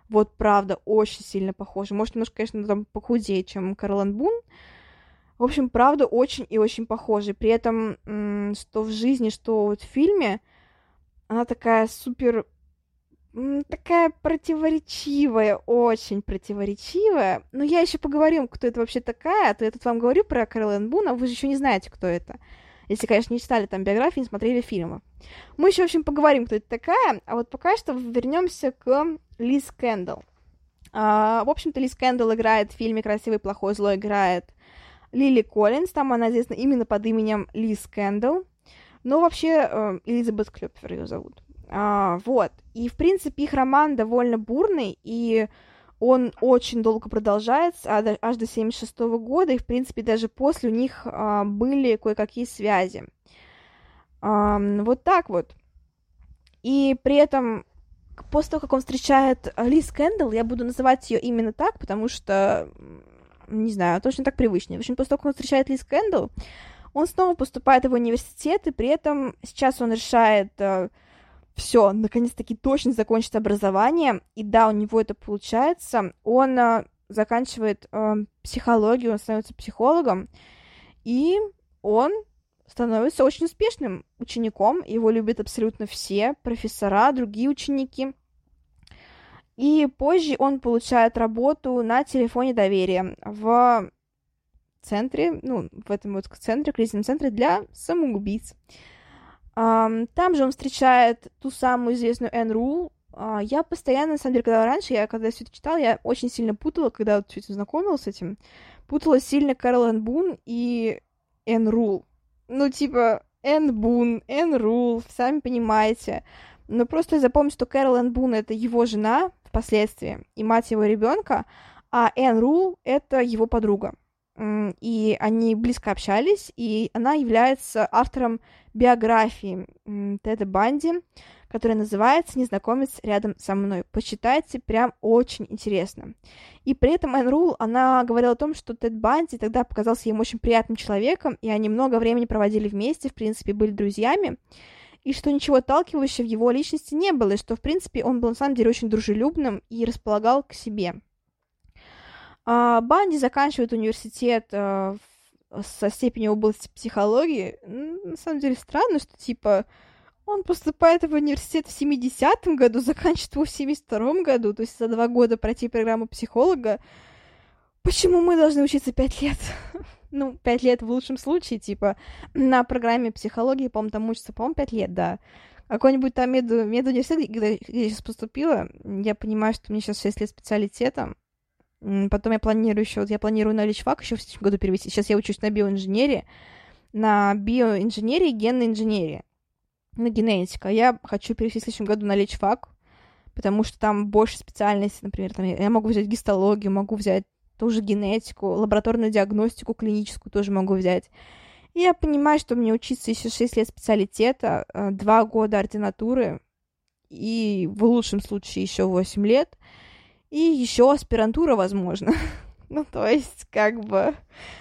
Speaker 1: Вот правда, очень сильно похожи. Может, немножко, конечно, там похудее, чем Карлан Бун. В общем, правда, очень и очень похожи. При этом, что в жизни, что вот в фильме, она такая супер такая противоречивая, очень противоречивая. Но я еще поговорю, кто это вообще такая, а то я тут вам говорю про Кэролин Бун, а вы же еще не знаете, кто это. Если, конечно, не читали там биографии, не смотрели фильмы. Мы еще, в общем, поговорим, кто это такая, а вот пока что вернемся к Лиз Кэндалл. А, в общем-то, Лиз Кэндалл играет в фильме «Красивый, плохой, злой» играет Лили Коллинз, там она известна именно под именем Лиз Кэндалл, но вообще э, Элизабет Клёпфер ее зовут. А, вот, и, в принципе, их роман довольно бурный, и он очень долго продолжается, аж до 76 -го года, и, в принципе, даже после у них а, были кое-какие связи. Вот так вот. И при этом, после того, как он встречает Лиз Кэндалл, я буду называть ее именно так, потому что, не знаю, точно так привычнее. В общем, после того, как он встречает Лиз Кэндалл, он снова поступает в университет, и при этом сейчас он решает а, все, наконец-таки точно закончит образование, и да, у него это получается, он э, заканчивает э, психологию, он становится психологом, и он становится очень успешным учеником, его любят абсолютно все, профессора, другие ученики. И позже он получает работу на телефоне доверия в центре, ну, в этом вот центре, кризисном центре для самоубийц. Там же он встречает ту самую известную Энн Рул. А, я постоянно, на самом деле, когда раньше, я когда все это читала, я очень сильно путала, когда вот все это знакомилась с этим, путала сильно Кэрол Энн Бун и Энн Рул. Ну, типа, Энн Бун, Энн Рул, сами понимаете. Но просто я запомню, что Кэрол Энн Бун — это его жена впоследствии и мать его ребенка, а Энн Рул — это его подруга. И они близко общались, и она является автором биографии Теда Банди, которая называется «Незнакомец рядом со мной». Почитайте, прям очень интересно. И при этом Энн Рул, она говорила о том, что Тед Банди тогда показался ей очень приятным человеком, и они много времени проводили вместе, в принципе, были друзьями, и что ничего отталкивающего в его личности не было, и что, в принципе, он был на самом деле очень дружелюбным и располагал к себе. А, Банди заканчивает университет а, со степенью области психологии. На самом деле странно, что типа он поступает в университет в 70-м году, заканчивает его в 72-м году, то есть за два года пройти программу психолога. Почему мы должны учиться пять лет? ну, пять лет в лучшем случае, типа, на программе психологии, по-моему, там учится, по-моему, пять лет, да. Какой-нибудь там меду, медуниверситет, где, я сейчас поступила, я понимаю, что мне сейчас 6 лет специалитета, Потом я планирую еще, вот я планирую на личфак еще в следующем году перевести. Сейчас я учусь на биоинженерии, на биоинженерии генной инженерии, на генетика. Я хочу перевести в следующем году на личфак, потому что там больше специальностей, например, там я могу взять гистологию, могу взять тоже генетику, лабораторную диагностику клиническую тоже могу взять. И я понимаю, что мне учиться еще 6 лет специалитета, 2 э, года ординатуры и в лучшем случае еще 8 лет — и еще аспирантура, возможно. ну, то есть, как бы...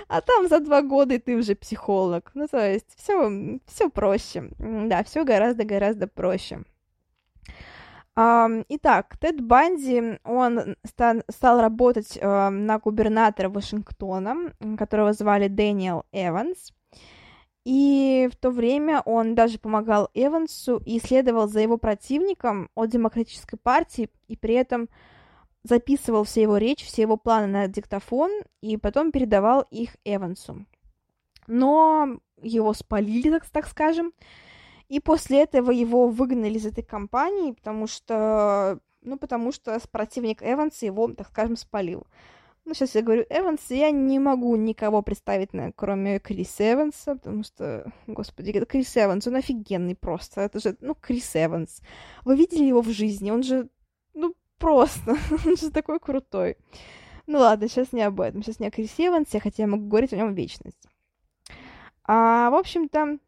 Speaker 1: А там за два года ты уже психолог. Ну, то есть, все, все проще. Да, все гораздо-гораздо проще. Итак, Тед Банди, он стал работать на губернатора Вашингтона, которого звали Дэниел Эванс. И в то время он даже помогал Эвансу и следовал за его противником от Демократической партии, и при этом записывал все его речи, все его планы на диктофон и потом передавал их Эвансу. Но его спалили, так, так скажем, и после этого его выгнали из этой компании, потому что, ну, потому что противник Эванса его, так скажем, спалил. Ну, сейчас я говорю Эванс, я не могу никого представить, на, кроме Криса Эванса, потому что, господи, Крис Эванс, он офигенный просто, это же, ну, Крис Эванс. Вы видели его в жизни, он же, просто. Он же такой крутой. Ну ладно, сейчас не об этом. Сейчас не о Крисе Эвансе, хотя я могу говорить о нем вечность. А, в общем-то,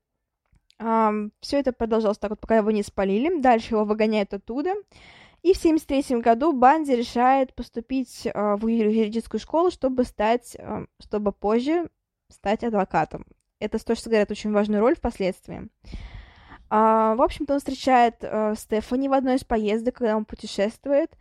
Speaker 1: а, все это продолжалось так вот, пока его не спалили. Дальше его выгоняют оттуда. И в 73 году Банди решает поступить а, в юридическую школу, чтобы стать, а, чтобы позже стать адвокатом. Это тоже сыграет очень важную роль впоследствии. А, в общем-то, он встречает а, Стефани в одной из поездок, когда он путешествует.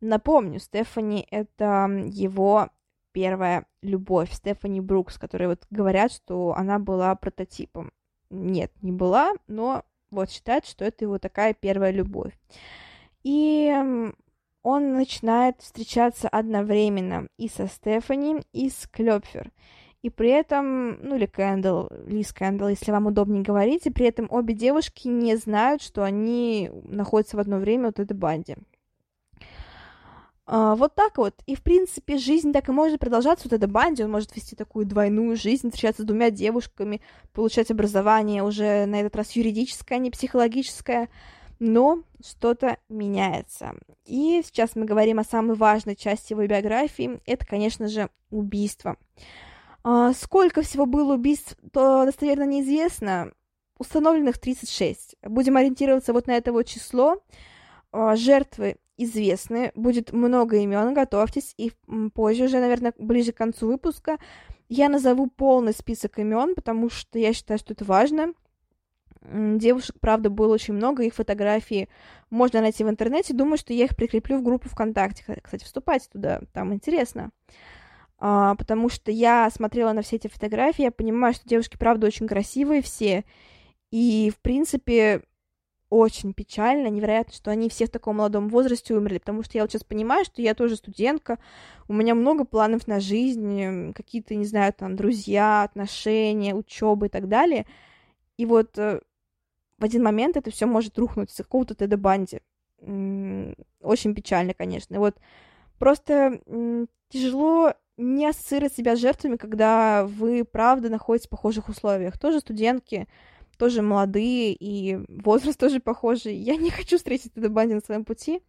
Speaker 1: Напомню, Стефани — это его первая любовь, Стефани Брукс, которые вот говорят, что она была прототипом. Нет, не была, но вот считают, что это его такая первая любовь. И он начинает встречаться одновременно и со Стефани, и с Клёпфер и при этом, ну или Кэндл, Лиз Кэндл, если вам удобнее говорить, и при этом обе девушки не знают, что они находятся в одно время вот этой банде. А, вот так вот. И, в принципе, жизнь так и может продолжаться. Вот эта банде, он может вести такую двойную жизнь, встречаться с двумя девушками, получать образование уже на этот раз юридическое, а не психологическое. Но что-то меняется. И сейчас мы говорим о самой важной части его биографии. Это, конечно же, убийство. А, сколько всего было убийств, то достоверно неизвестно. Установленных 36. Будем ориентироваться вот на это вот число. А, жертвы известны, будет много имен, готовьтесь, и позже уже, наверное, ближе к концу выпуска я назову полный список имен, потому что я считаю, что это важно. Девушек, правда, было очень много, их фотографии можно найти в интернете. Думаю, что я их прикреплю в группу ВКонтакте. Кстати, вступайте туда, там интересно а, потому что я смотрела на все эти фотографии, я понимаю, что девушки, правда, очень красивые все, и, в принципе, очень печально, невероятно, что они все в таком молодом возрасте умерли, потому что я вот сейчас понимаю, что я тоже студентка, у меня много планов на жизнь, какие-то, не знаю, там, друзья, отношения, учеба и так далее, и вот э, в один момент это все может рухнуть с какого-то Теда Банди. Очень печально, конечно. И вот просто тяжело не ассоциировать себя с жертвами, когда вы, правда, находитесь в похожих условиях. Тоже студентки, тоже молодые, и возраст тоже похожий. Я не хочу встретить Теда Банди на своем пути.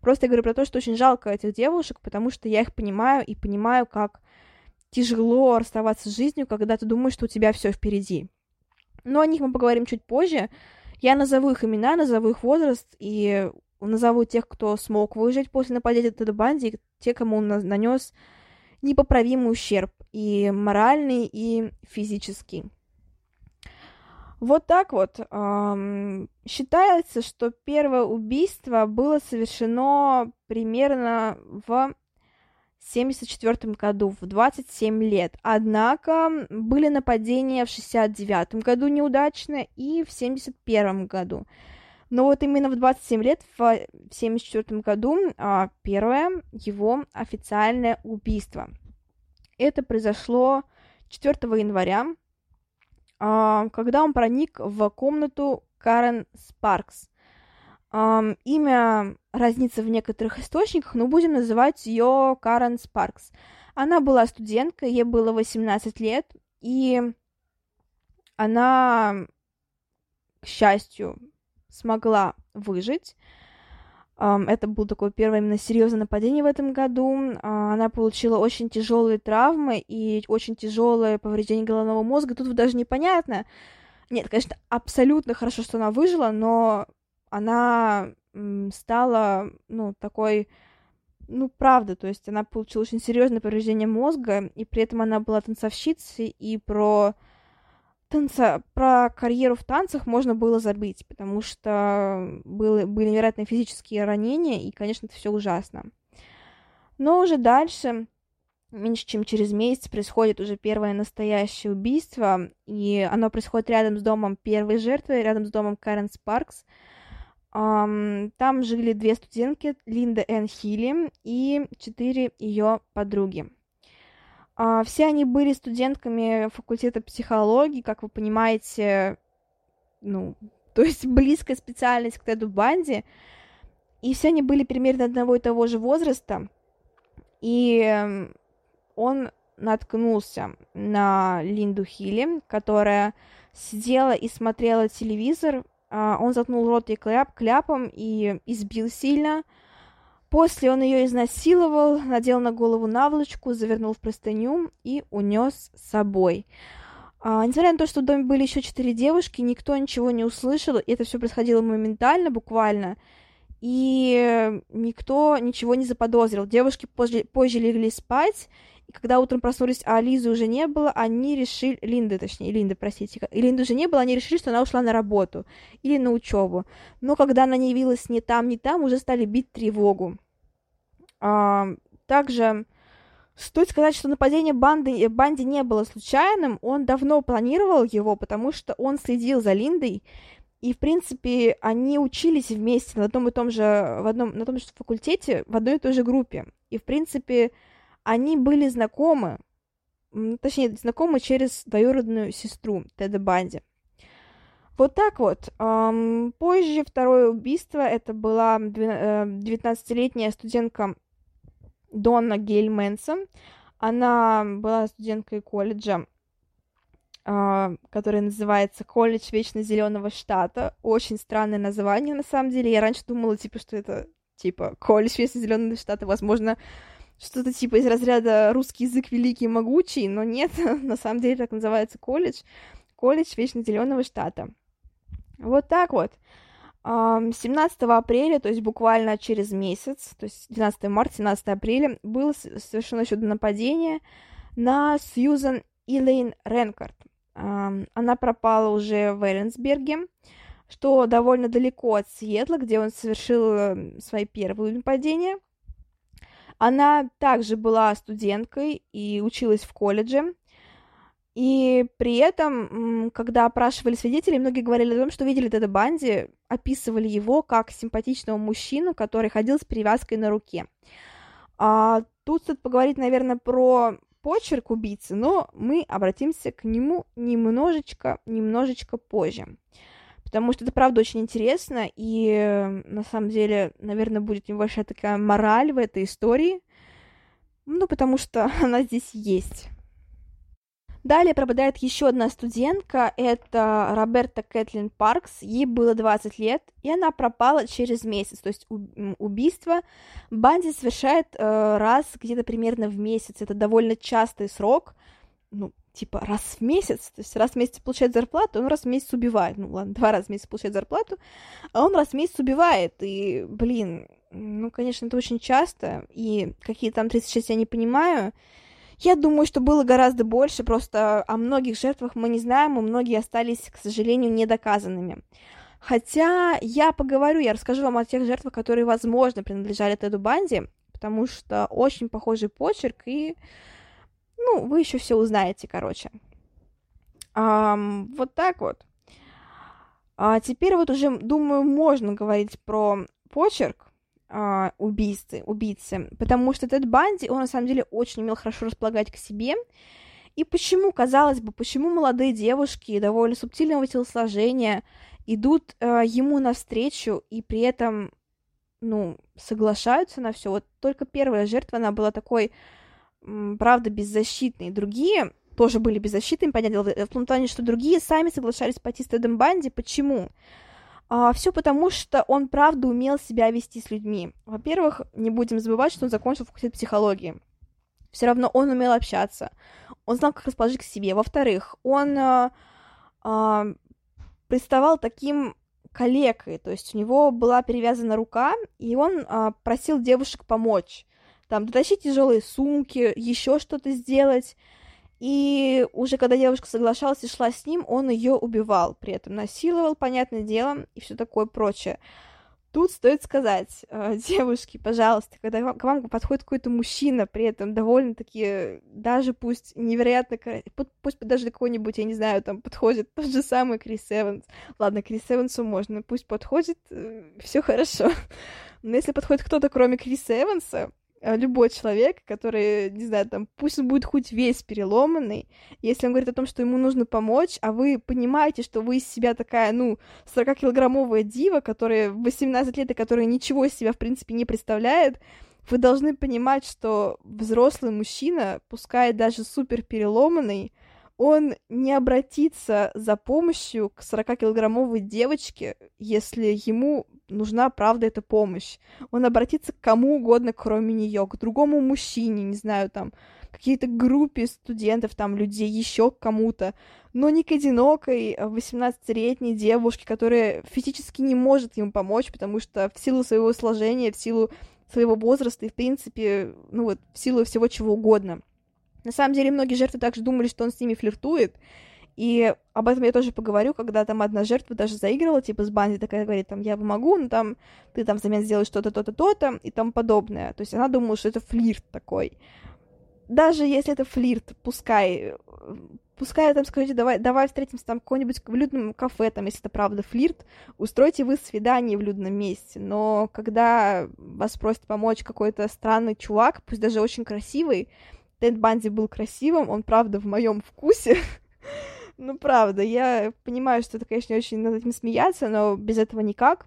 Speaker 1: Просто я говорю про то, что очень жалко этих девушек, потому что я их понимаю и понимаю, как тяжело расставаться с жизнью, когда ты думаешь, что у тебя все впереди. Но о них мы поговорим чуть позже. Я назову их имена, назову их возраст и назову тех, кто смог выжить после нападения Теда Банди, те, кому он нанес непоправимый ущерб, и моральный, и физический. Вот так вот. Считается, что первое убийство было совершено примерно в 1974 году, в 27 лет. Однако были нападения в 69 году неудачно и в 71 году. Но вот именно в 27 лет, в 1974 году, а, первое его официальное убийство. Это произошло 4 января, а, когда он проник в комнату Карен Спаркс. Имя разнится в некоторых источниках, но будем называть ее Карен Спаркс. Она была студенткой, ей было 18 лет, и она, к счастью, смогла выжить. Это было такое первое именно серьезное нападение в этом году. А, она получила очень тяжелые травмы и очень тяжелое повреждение головного мозга. Тут даже непонятно. Нет, конечно, абсолютно хорошо, что она выжила, но она стала, ну, такой, ну, правда, то есть она получила очень серьезное повреждение мозга, и при этом она была танцовщицей, и про танца, про карьеру в танцах можно было забыть, потому что было, были невероятные физические ранения, и, конечно, это все ужасно. Но уже дальше, меньше чем через месяц, происходит уже первое настоящее убийство, и оно происходит рядом с домом первой жертвы, рядом с домом Карен Спаркс. Там жили две студентки, Линда Энн Хилли и четыре ее подруги. А, все они были студентками факультета психологии, как вы понимаете, ну, то есть близкая специальность к Теду Банди, и все они были примерно одного и того же возраста, и он наткнулся на Линду Хилли, которая сидела и смотрела телевизор, а, он заткнул рот ей кляп, кляпом и избил сильно, После он ее изнасиловал, надел на голову наволочку, завернул в простыню и унес с собой. А, несмотря на то, что в доме были еще четыре девушки, никто ничего не услышал, это все происходило моментально, буквально, и никто ничего не заподозрил. Девушки позже, позже легли спать, и когда утром проснулись, а Лизы уже не было, они решили, Линды, точнее, Линды, простите, и Линды уже не было, они решили, что она ушла на работу или на учебу. Но когда она не явилась ни там, ни там, уже стали бить тревогу. А, также стоит сказать, что нападение банды, банди не было случайным, он давно планировал его, потому что он следил за Линдой, и, в принципе, они учились вместе на одном и том же, в одном, на том же факультете, в одной и той же группе. И, в принципе, они были знакомы, точнее, знакомы через двоюродную сестру Теда Банди. Вот так вот. Позже второе убийство, это была 19-летняя э, студентка Донна Гейль Мэнсон. Она была студенткой колледжа, Uh, который называется «Колледж Вечно Зеленого Штата». Очень странное название, на самом деле. Я раньше думала, типа, что это, типа, «Колледж Вечно Зеленого Штата», возможно, что-то типа из разряда «Русский язык великий и могучий», но нет, на самом деле так называется колледж. Колледж Вечно Зеленого Штата. Вот так вот. 17 апреля, то есть буквально через месяц, то есть 12 марта, 17 апреля, было совершено еще нападение на Сьюзан Илейн Ренкард. Она пропала уже в Эренсберге, что довольно далеко от Сиэтла, где он совершил эм, свои первые нападения. Она также была студенткой и училась в колледже. И при этом, когда опрашивали свидетелей, многие говорили о том, что видели Теда Банди, описывали его как симпатичного мужчину, который ходил с привязкой на руке. А, тут стоит поговорить, наверное, про почерк убийцы, но мы обратимся к нему немножечко, немножечко позже. Потому что это, правда, очень интересно, и на самом деле, наверное, будет небольшая такая мораль в этой истории, ну, потому что она здесь есть. Далее пропадает еще одна студентка, это Роберта Кэтлин Паркс, ей было 20 лет, и она пропала через месяц, то есть убийство Банди совершает э, раз где-то примерно в месяц, это довольно частый срок, ну, типа раз в месяц, то есть раз в месяц получает зарплату, он раз в месяц убивает, ну ладно, два раза в месяц получает зарплату, а он раз в месяц убивает, и, блин, ну, конечно, это очень часто, и какие там 36 я не понимаю, я думаю, что было гораздо больше, просто о многих жертвах мы не знаем, и многие остались, к сожалению, недоказанными. Хотя я поговорю, я расскажу вам о тех жертвах, которые, возможно, принадлежали Теду Банди, потому что очень похожий почерк, и, ну, вы еще все узнаете, короче. Um, вот так вот. А теперь вот уже, думаю, можно говорить про почерк, а, убийцы, убийцы, потому что Тед Банди, он на самом деле очень умел хорошо располагать к себе, и почему, казалось бы, почему молодые девушки довольно субтильного телосложения идут э, ему навстречу и при этом, ну, соглашаются на все. Вот только первая жертва, она была такой, правда, беззащитной. Другие тоже были беззащитными, понятно, в том плане, что другие сами соглашались пойти с Тедом Банди. Почему? А, все потому, что он правда умел себя вести с людьми. Во-первых, не будем забывать, что он закончил факультет психологии. Все равно он умел общаться. Он знал, как расположить к себе. Во-вторых, он а, а, приставал таким калекой, то есть у него была перевязана рука, и он а, просил девушек помочь. Там, дотащить тяжелые сумки, еще что-то сделать. И уже когда девушка соглашалась и шла с ним, он ее убивал, при этом насиловал, понятное дело, и все такое прочее. Тут стоит сказать, э, девушки, пожалуйста, когда к вам подходит какой-то мужчина, при этом довольно-таки, даже пусть невероятно, пусть даже какой-нибудь, я не знаю, там подходит тот же самый Крис Эванс. Ладно, Крис Эвансу можно, пусть подходит, э, все хорошо. Но если подходит кто-то, кроме Криса Эванса, Э, любой человек, который, не знаю, там, пусть он будет хоть весь переломанный, если он говорит о том, что ему нужно помочь, а вы понимаете, что вы из себя такая, ну, 40-килограммовая дива, которая в 18 лет и которая ничего из себя, в принципе, не представляет, вы должны понимать, что взрослый мужчина, пускай даже супер переломанный, он не обратится за помощью к 40-килограммовой девочке, если ему нужна, правда, эта помощь. Он обратится к кому угодно, кроме нее, к другому мужчине, не знаю, там, какие-то группе студентов, там, людей, еще к кому-то, но не к одинокой 18-летней девушке, которая физически не может ему помочь, потому что в силу своего сложения, в силу своего возраста и, в принципе, ну вот, в силу всего чего угодно. На самом деле, многие жертвы также думали, что он с ними флиртует, и об этом я тоже поговорю, когда там одна жертва даже заигрывала, типа с Банди такая говорит, там, я помогу, но там ты там взамен сделаешь что-то, то-то, то-то и тому подобное. То есть она думала, что это флирт такой. Даже если это флирт, пускай, пускай там скажите, давай, давай встретимся там в каком-нибудь в людном кафе, там, если это правда флирт, устройте вы свидание в людном месте, но когда вас просит помочь какой-то странный чувак, пусть даже очень красивый, Тед Банди был красивым, он правда в моем вкусе, Ну, правда, я понимаю, что это, конечно, очень над этим смеяться, но без этого никак.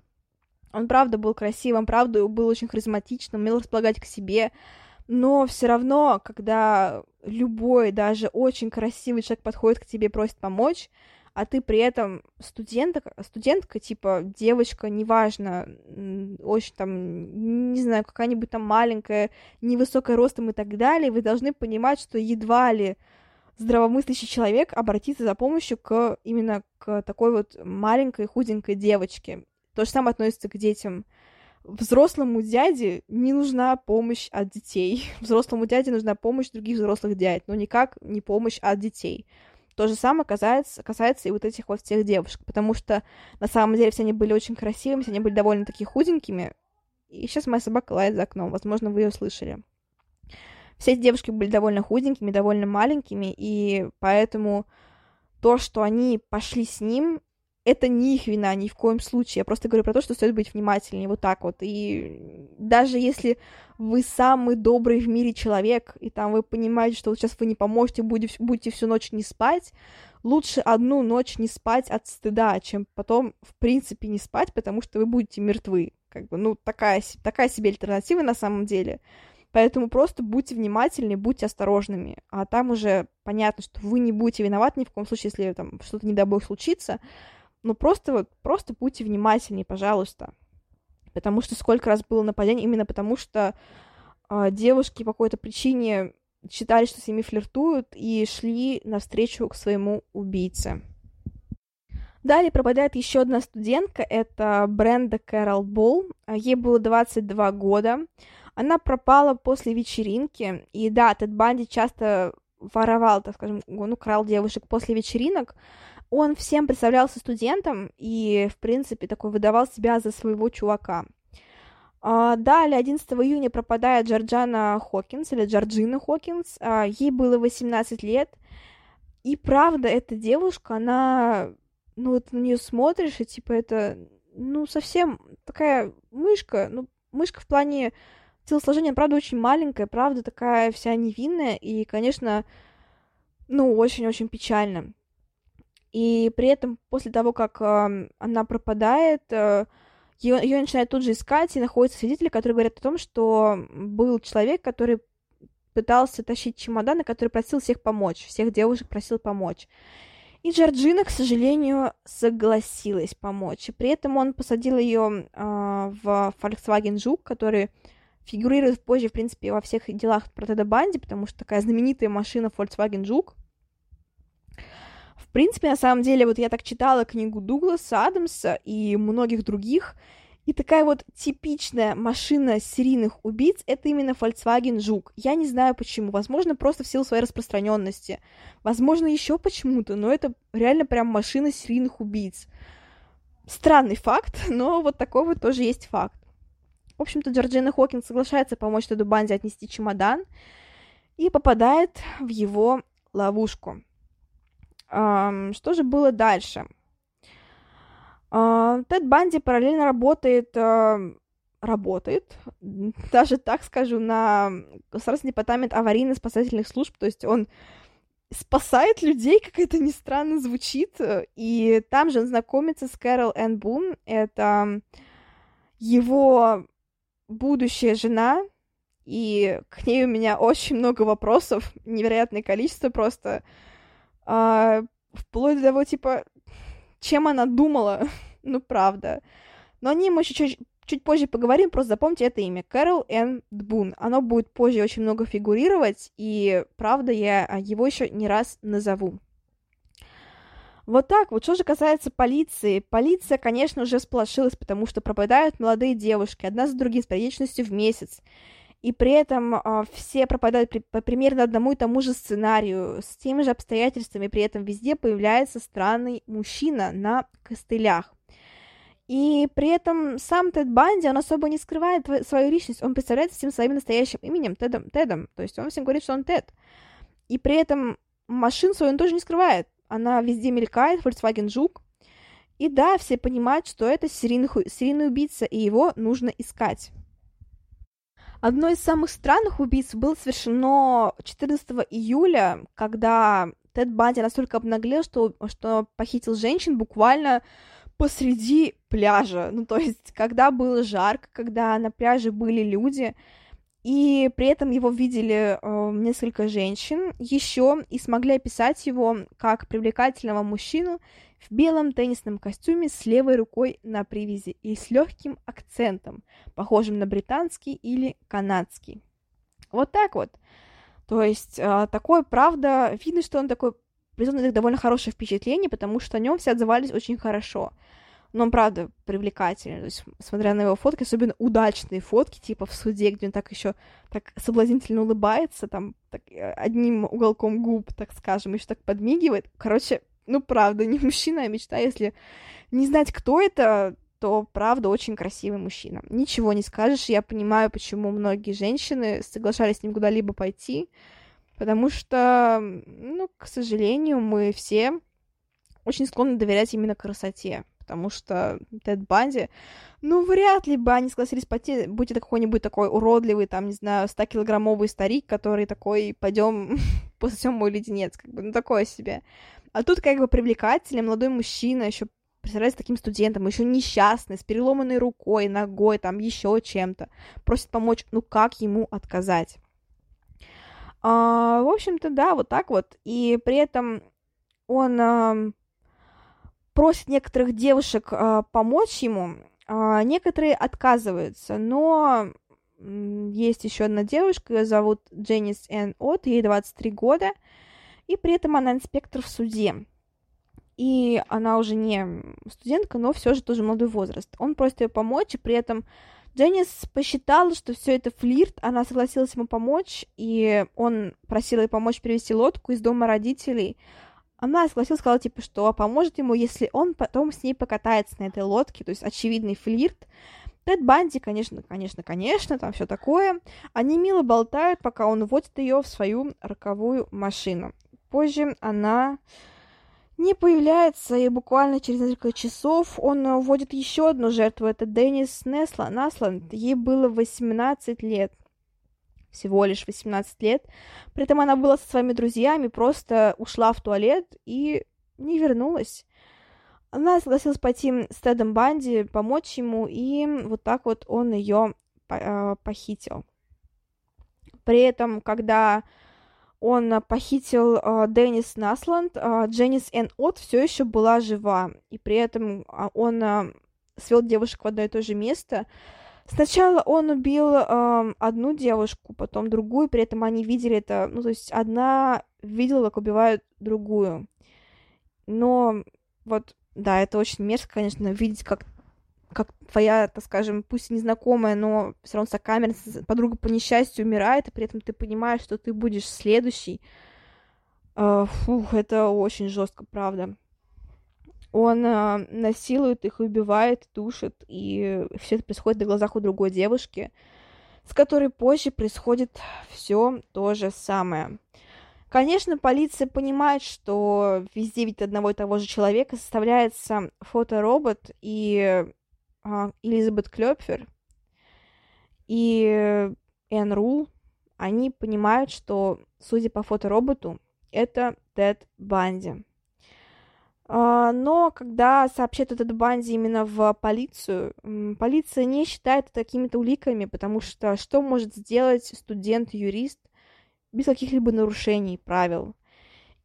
Speaker 1: Он, правда, был красивым, правда, был очень харизматичным, умел располагать к себе, но все равно, когда любой, даже очень красивый человек подходит к тебе и просит помочь, а ты при этом студентка, студентка, типа девочка, неважно, очень там, не знаю, какая-нибудь там маленькая, невысокая ростом и так далее, вы должны понимать, что едва ли здравомыслящий человек обратиться за помощью к именно к такой вот маленькой худенькой девочке. То же самое относится к детям. Взрослому дяде не нужна помощь от детей. Взрослому дяде нужна помощь других взрослых дядь, но никак не помощь от детей. То же самое касается, касается и вот этих вот всех девушек, потому что на самом деле все они были очень красивыми, все они были довольно-таки худенькими. И сейчас моя собака лает за окном, возможно, вы ее слышали. Все эти девушки были довольно худенькими, довольно маленькими, и поэтому то, что они пошли с ним, это не их вина ни в коем случае. Я просто говорю про то, что стоит быть внимательнее, вот так вот. И даже если вы самый добрый в мире человек, и там вы понимаете, что вот сейчас вы не поможете, будете, будете всю ночь не спать, лучше одну ночь не спать от стыда, чем потом, в принципе, не спать, потому что вы будете мертвы. Как бы, ну, такая, такая себе альтернатива на самом деле. Поэтому просто будьте внимательны, будьте осторожными. А там уже понятно, что вы не будете виноваты ни в коем случае, если там что-то не дай бог случится. Но просто вот, просто будьте внимательнее, пожалуйста. Потому что сколько раз было нападение именно потому, что э, девушки по какой-то причине считали, что с ними флиртуют, и шли навстречу к своему убийце. Далее пропадает еще одна студентка, это Бренда Кэрол Болл. Ей было 22 года. Она пропала после вечеринки, и да, Тед Банди часто воровал, так скажем, ну, крал девушек после вечеринок. Он всем представлялся студентом и, в принципе, такой выдавал себя за своего чувака. А, далее, 11 июня пропадает Джорджана Хокинс, или Джорджина Хокинс. А, ей было 18 лет. И правда, эта девушка, она... Ну, вот на нее смотришь, и типа это, ну, совсем такая мышка, ну, мышка в плане телосложения, правда, очень маленькая, правда, такая вся невинная, и, конечно, ну, очень-очень печально. И при этом, после того, как э, она пропадает, э, ее, начинают тут же искать, и находятся свидетели, которые говорят о том, что был человек, который пытался тащить чемоданы, который просил всех помочь, всех девушек просил помочь. И Джорджина, к сожалению, согласилась помочь. И при этом он посадил ее э, в Volkswagen Жук, который фигурирует позже, в принципе, во всех делах про Теда Банди, потому что такая знаменитая машина Volkswagen Жук. Принципе, на самом деле, вот я так читала книгу Дугласа Адамса и многих других, и такая вот типичная машина серийных убийц — это именно Volkswagen Жук. Я не знаю почему. Возможно, просто в силу своей распространенности. Возможно, еще почему-то, но это реально прям машина серийных убийц. Странный факт, но вот такой вот тоже есть факт. В общем-то, Джорджина Хокинс соглашается помочь Теду Банди отнести чемодан и попадает в его ловушку. Что же было дальше? Uh, Тед Банди параллельно работает, uh, работает, даже так скажу, на Государственный департамент аварийно-спасательных служб, то есть он спасает людей, как это ни странно звучит, и там же он знакомится с Кэрол Энн Бун, это его будущая жена, и к ней у меня очень много вопросов, невероятное количество просто, а, вплоть до того, типа, чем она думала, ну, правда. Но о ней мы еще чуть, чуть позже поговорим, просто запомните это имя, Кэрол Энн Бун. Оно будет позже очень много фигурировать, и, правда, я его еще не раз назову. Вот так вот. Что же касается полиции. Полиция, конечно, уже сполошилась, потому что пропадают молодые девушки, одна за другим, с периодичностью в месяц. И при этом э, все пропадают при, по примерно одному и тому же сценарию, с теми же обстоятельствами, при этом везде появляется странный мужчина на костылях. И при этом сам Тед Банди, он особо не скрывает свою личность, он представляет всем своим настоящим именем, Тедом, Тедом, то есть он всем говорит, что он Тед. И при этом машин свою он тоже не скрывает, она везде мелькает, Volkswagen Жук. И да, все понимают, что это серийный, серийный убийца, и его нужно искать. Одно из самых странных убийств было совершено 14 июля, когда Тед Банди настолько обнаглел, что, что похитил женщин буквально посреди пляжа. Ну, то есть, когда было жарко, когда на пляже были люди, и при этом его видели э, несколько женщин еще и смогли описать его как привлекательного мужчину в белом теннисном костюме с левой рукой на привязи и с легким акцентом, похожим на британский или канадский. Вот так вот. То есть э, такой, правда, видно, что он такой произвел довольно хорошее впечатление, потому что о нем все отзывались очень хорошо но он, правда, привлекательный. То есть, смотря на его фотки, особенно удачные фотки, типа в суде, где он так еще так соблазнительно улыбается, там, так, э, одним уголком губ, так скажем, еще так подмигивает. Короче, ну, правда, не мужчина, а мечта. Если не знать, кто это, то, правда, очень красивый мужчина. Ничего не скажешь. Я понимаю, почему многие женщины соглашались с ним куда-либо пойти, потому что, ну, к сожалению, мы все очень склонны доверять именно красоте потому что Тед Банди, ну, вряд ли бы они согласились пойти, будь это какой-нибудь такой уродливый, там, не знаю, 100-килограммовый старик, который такой, пойдем пососем мой леденец, как бы, ну, такое себе. А тут как бы привлекательный молодой мужчина, еще представляете, таким студентом, еще несчастный, с переломанной рукой, ногой, там, еще чем-то, просит помочь, ну как ему отказать? А, в общем-то, да, вот так вот. И при этом он а, просит некоторых девушек а, помочь ему, а, некоторые отказываются, но есть еще одна девушка, ее зовут Дженнис Энн От, ей 23 года, и при этом она инспектор в суде. И она уже не студентка, но все же тоже молодой возраст. Он просит ее помочь, и при этом Дженнис посчитала, что все это флирт, она согласилась ему помочь, и он просил ее помочь перевести лодку из дома родителей. Она согласилась, сказала, типа, что поможет ему, если он потом с ней покатается на этой лодке, то есть очевидный флирт. Тед Банди, конечно, конечно, конечно, там все такое. Они мило болтают, пока он водит ее в свою роковую машину. Позже она не появляется, и буквально через несколько часов он уводит еще одну жертву. Это Деннис Несла, Насланд. Ей было 18 лет. Всего лишь 18 лет. При этом она была со своими друзьями, просто ушла в туалет и не вернулась. Она согласилась пойти с Тедом Банди, помочь ему, и вот так вот он ее а, похитил. При этом, когда он похитил э, Деннис Насланд, э, Дженнис Энн От все еще была жива, и при этом он э, свел девушек в одно и то же место. Сначала он убил э, одну девушку, потом другую, при этом они видели это, ну, то есть одна видела, как убивают другую. Но вот, да, это очень мерзко, конечно, видеть, как как твоя, так скажем, пусть незнакомая, но все равно сокамерница, подруга по несчастью умирает, и при этом ты понимаешь, что ты будешь следующий. Uh, фух, это очень жестко, правда. Он uh, насилует их, убивает, душит, и все это происходит на глазах у другой девушки, с которой позже происходит все то же самое. Конечно, полиция понимает, что везде ведь одного и того же человека составляется фоторобот, и а, Элизабет Клёпфер и Энн Рул, они понимают, что, судя по фотороботу, это Тед Банди. А, но когда сообщают о Тед Банди именно в полицию, полиция не считает это какими-то уликами, потому что что может сделать студент-юрист без каких-либо нарушений правил?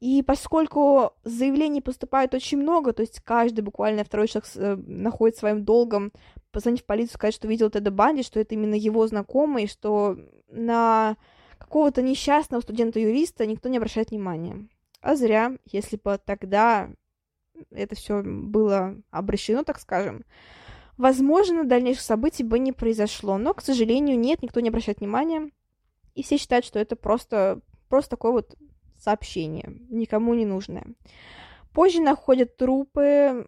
Speaker 1: И поскольку заявлений поступает очень много, то есть каждый буквально второй человек э, находит своим долгом позвонить в полицию, сказать, что видел Теда Банди, что это именно его знакомый, что на какого-то несчастного студента-юриста никто не обращает внимания. А зря, если бы тогда это все было обращено, так скажем, возможно, дальнейших событий бы не произошло. Но, к сожалению, нет, никто не обращает внимания. И все считают, что это просто, просто такой вот сообщение, никому не нужное. Позже находят трупы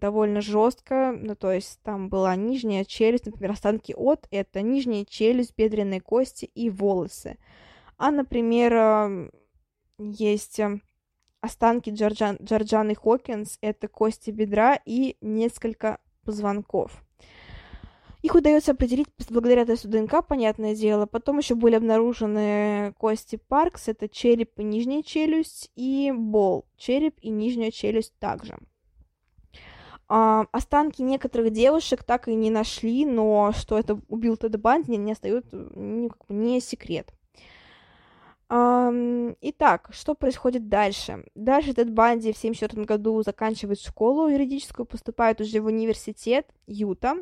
Speaker 1: довольно жестко, ну то есть там была нижняя челюсть, например, останки от это нижняя челюсть, бедренные кости и волосы. А, например, есть останки Джорджан, Джорджаны Хокинс, это кости бедра и несколько позвонков. Их удается определить благодаря тесту ДНК, понятное дело. Потом еще были обнаружены кости Паркс, это череп и нижняя челюсть, и Бол, череп и нижняя челюсть также. А, останки некоторых девушек так и не нашли, но что это убил Тед Банди, не остается не, не секрет. Итак, что происходит дальше? Дальше Тед Банди в 1974 году заканчивает школу юридическую, поступает уже в университет Юта,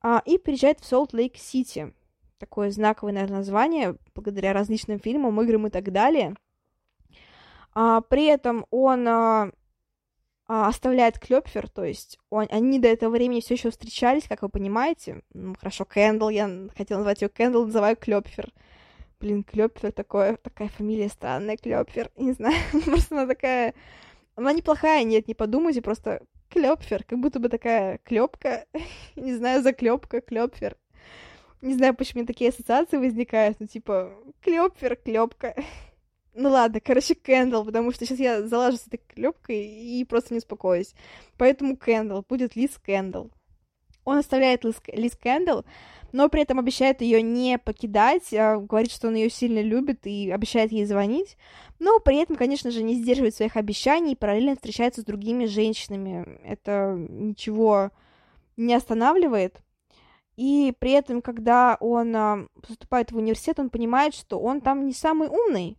Speaker 1: а, и приезжает в Солт-Лейк-Сити. Такое знаковое, наверное, название, благодаря различным фильмам, играм и так далее. А, при этом он а, а, оставляет Клёпфер, то есть он, они до этого времени все еще встречались, как вы понимаете. Ну, хорошо, Кэндл, я хотела назвать ее Кэндл, называю Клёпфер. Блин, Клёпфер, такое, такая фамилия странная, Клёпфер, не знаю, просто она такая... Она неплохая, нет, не подумайте, просто Клёпфер, как будто бы такая клёпка, не знаю, заклёпка, клёпфер. Не знаю, почему такие ассоциации возникают, ну, типа, клёпфер, клёпка. Ну ладно, короче, Кэндл, потому что сейчас я залажу с этой клёпкой и просто не успокоюсь. Поэтому Кэндл, будет Лиз Кэндл. Он оставляет Лиз Кэндл, но при этом обещает ее не покидать, а говорит, что он ее сильно любит и обещает ей звонить, но при этом, конечно же, не сдерживает своих обещаний и параллельно встречается с другими женщинами. Это ничего не останавливает. И при этом, когда он а, поступает в университет, он понимает, что он там не самый умный.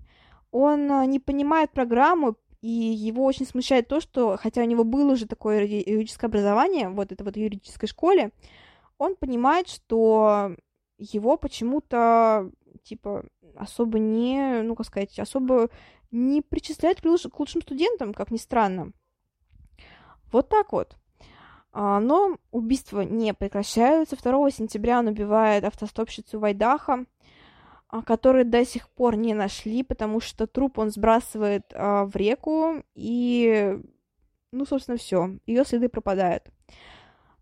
Speaker 1: Он а, не понимает программу, и его очень смущает то, что, хотя у него было уже такое юридическое образование, вот это вот в юридической школе, он понимает, что его почему-то, типа, особо не, ну, как сказать, особо не причисляют к, луч- к лучшим студентам, как ни странно. Вот так вот. А, но убийства не прекращаются. 2 сентября он убивает автостопщицу Вайдаха, который до сих пор не нашли, потому что труп он сбрасывает а, в реку, и, ну, собственно, все. Ее следы пропадают.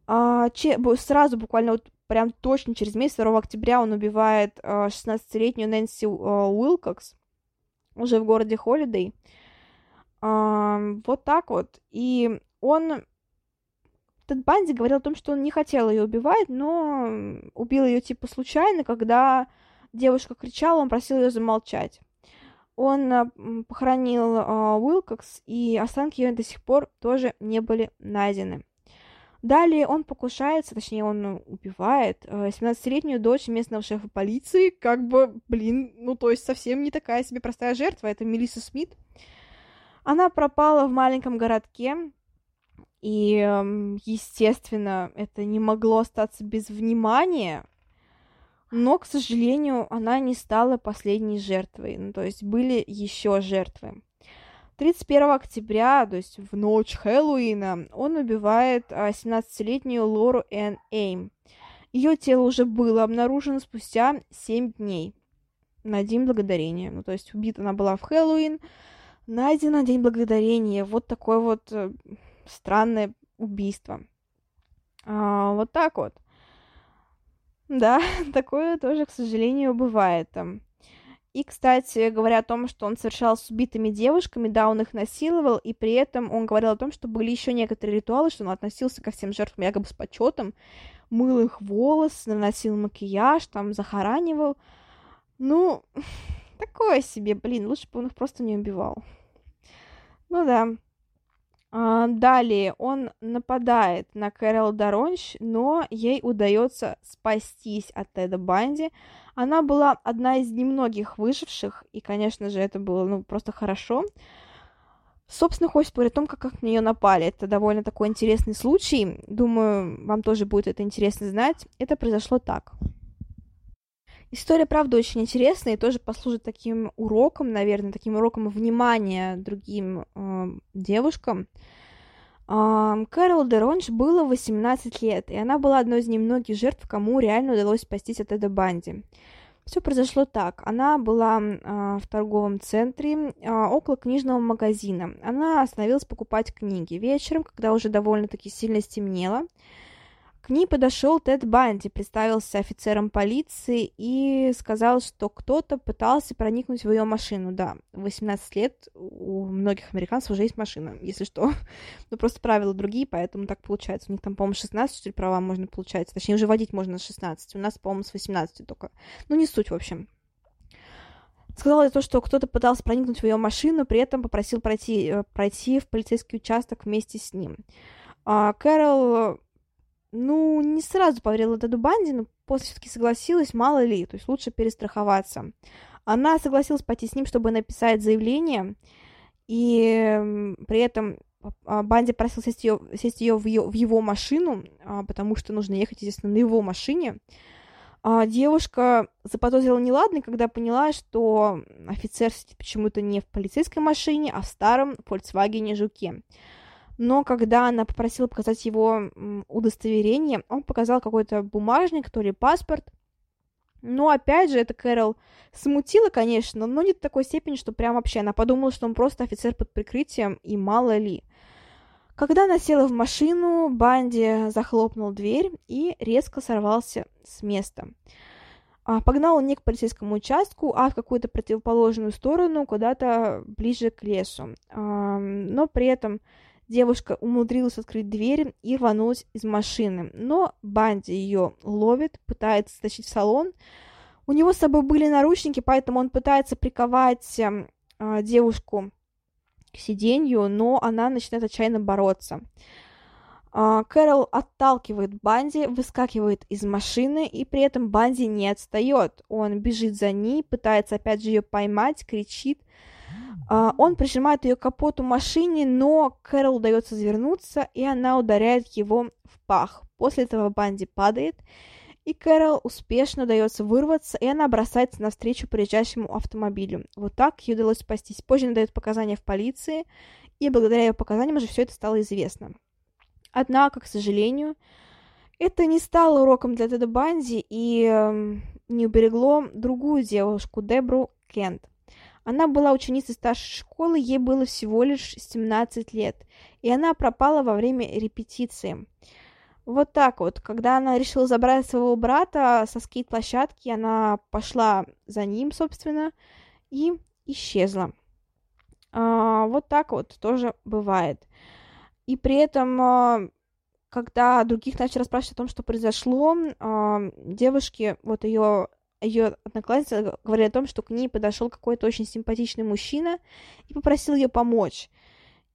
Speaker 1: А, че, сразу, буквально вот прям точно через месяц, 2 октября, он убивает а, 16-летнюю Нэнси а, Уилкокс уже в городе Холидей. А, вот так вот. И он... Тед Банди говорил о том, что он не хотел ее убивать, но убил ее типа случайно, когда девушка кричала, он просил ее замолчать. Он а, похоронил а, Уилкокс, и останки ее до сих пор тоже не были найдены. Далее он покушается, точнее, он убивает 17-летнюю э, дочь местного шефа полиции, как бы, блин, ну, то есть совсем не такая себе простая жертва, это Мелисса Смит. Она пропала в маленьком городке, и, эм, естественно, это не могло остаться без внимания, но, к сожалению, она не стала последней жертвой, ну, то есть были еще жертвы. 31 октября, то есть в ночь Хэллоуина, он убивает 17-летнюю а, Лору Энн Эйм. Ее тело уже было обнаружено спустя 7 дней на День Благодарения. Ну, то есть убита она была в Хэллоуин, найдена День Благодарения. Вот такое вот э, странное убийство. А, вот так вот. Да, такое тоже, к сожалению, бывает. И, кстати, говоря о том, что он совершал с убитыми девушками, да, он их насиловал, и при этом он говорил о том, что были еще некоторые ритуалы, что он относился ко всем жертвам якобы с почетом, мыл их волосы, наносил макияж, там, захоранивал. Ну, такое себе, блин, лучше бы он их просто не убивал. Ну да. А, далее он нападает на Кэрол Доронч, но ей удается спастись от Теда Банди. Она была одна из немногих выживших, и, конечно же, это было ну, просто хорошо. Собственно, хочется поговорить о том, как, как на нее напали. Это довольно такой интересный случай. Думаю, вам тоже будет это интересно знать. Это произошло так. История, правда, очень интересная и тоже послужит таким уроком, наверное, таким уроком внимания другим э, девушкам. Э, Кэрол Деронж было 18 лет, и она была одной из немногих жертв, кому реально удалось спастись от Эда Банди. Все произошло так. Она была э, в торговом центре э, около книжного магазина. Она остановилась покупать книги. Вечером, когда уже довольно-таки сильно стемнело, к ней подошел Тед Банди, представился офицером полиции и сказал, что кто-то пытался проникнуть в ее машину. Да, 18 лет у многих американцев уже есть машина, если что. Но просто правила другие, поэтому так получается. У них там, по-моему, 16, что ли, права можно получать. Точнее, уже водить можно с 16. У нас, по-моему, с 18 только. Ну, не суть, в общем. Сказал то, что кто-то пытался проникнуть в ее машину, при этом попросил пройти, э, пройти в полицейский участок вместе с ним. А Кэрол ну, не сразу поверила Теду Банди, но после все-таки согласилась, мало ли, то есть лучше перестраховаться. Она согласилась пойти с ним, чтобы написать заявление, и при этом а, Банди просил сесть ее, сесть ее в, ее в его машину, а, потому что нужно ехать, естественно, на его машине. А девушка заподозрила неладный, когда поняла, что офицер сидит почему-то не в полицейской машине, а в старом Volkswagen Жуке но когда она попросила показать его удостоверение, он показал какой-то бумажник, то ли паспорт. Но опять же, это Кэрол смутило, конечно, но не до такой степени, что прям вообще она подумала, что он просто офицер под прикрытием, и мало ли. Когда она села в машину, Банди захлопнул дверь и резко сорвался с места. А, погнал он не к полицейскому участку, а в какую-то противоположную сторону, куда-то ближе к лесу. Но при этом девушка умудрилась открыть дверь и рванулась из машины. Но Банди ее ловит, пытается стащить в салон. У него с собой были наручники, поэтому он пытается приковать э, девушку к сиденью, но она начинает отчаянно бороться. А, Кэрол отталкивает Банди, выскакивает из машины, и при этом Банди не отстает. Он бежит за ней, пытается опять же ее поймать, кричит. А, он прижимает ее капоту машине, но Кэрол удается завернуться, и она ударяет его в пах. После этого Банди падает, и Кэрол успешно удается вырваться, и она бросается навстречу приезжающему автомобилю. Вот так ей удалось спастись. Позже она дает показания в полиции, и благодаря ее показаниям уже все это стало известно. Однако, к сожалению, это не стало уроком для Теда Банди и э, не уберегло другую девушку, Дебру Кент. Она была ученицей старшей школы, ей было всего лишь 17 лет, и она пропала во время репетиции. Вот так вот, когда она решила забрать своего брата со скейт-площадки, она пошла за ним, собственно, и исчезла. А, вот так вот тоже бывает. И при этом, а, когда других начали расспрашивать о том, что произошло, а, девушки, вот ее ее одноклассница говорили о том, что к ней подошел какой-то очень симпатичный мужчина и попросил ее помочь.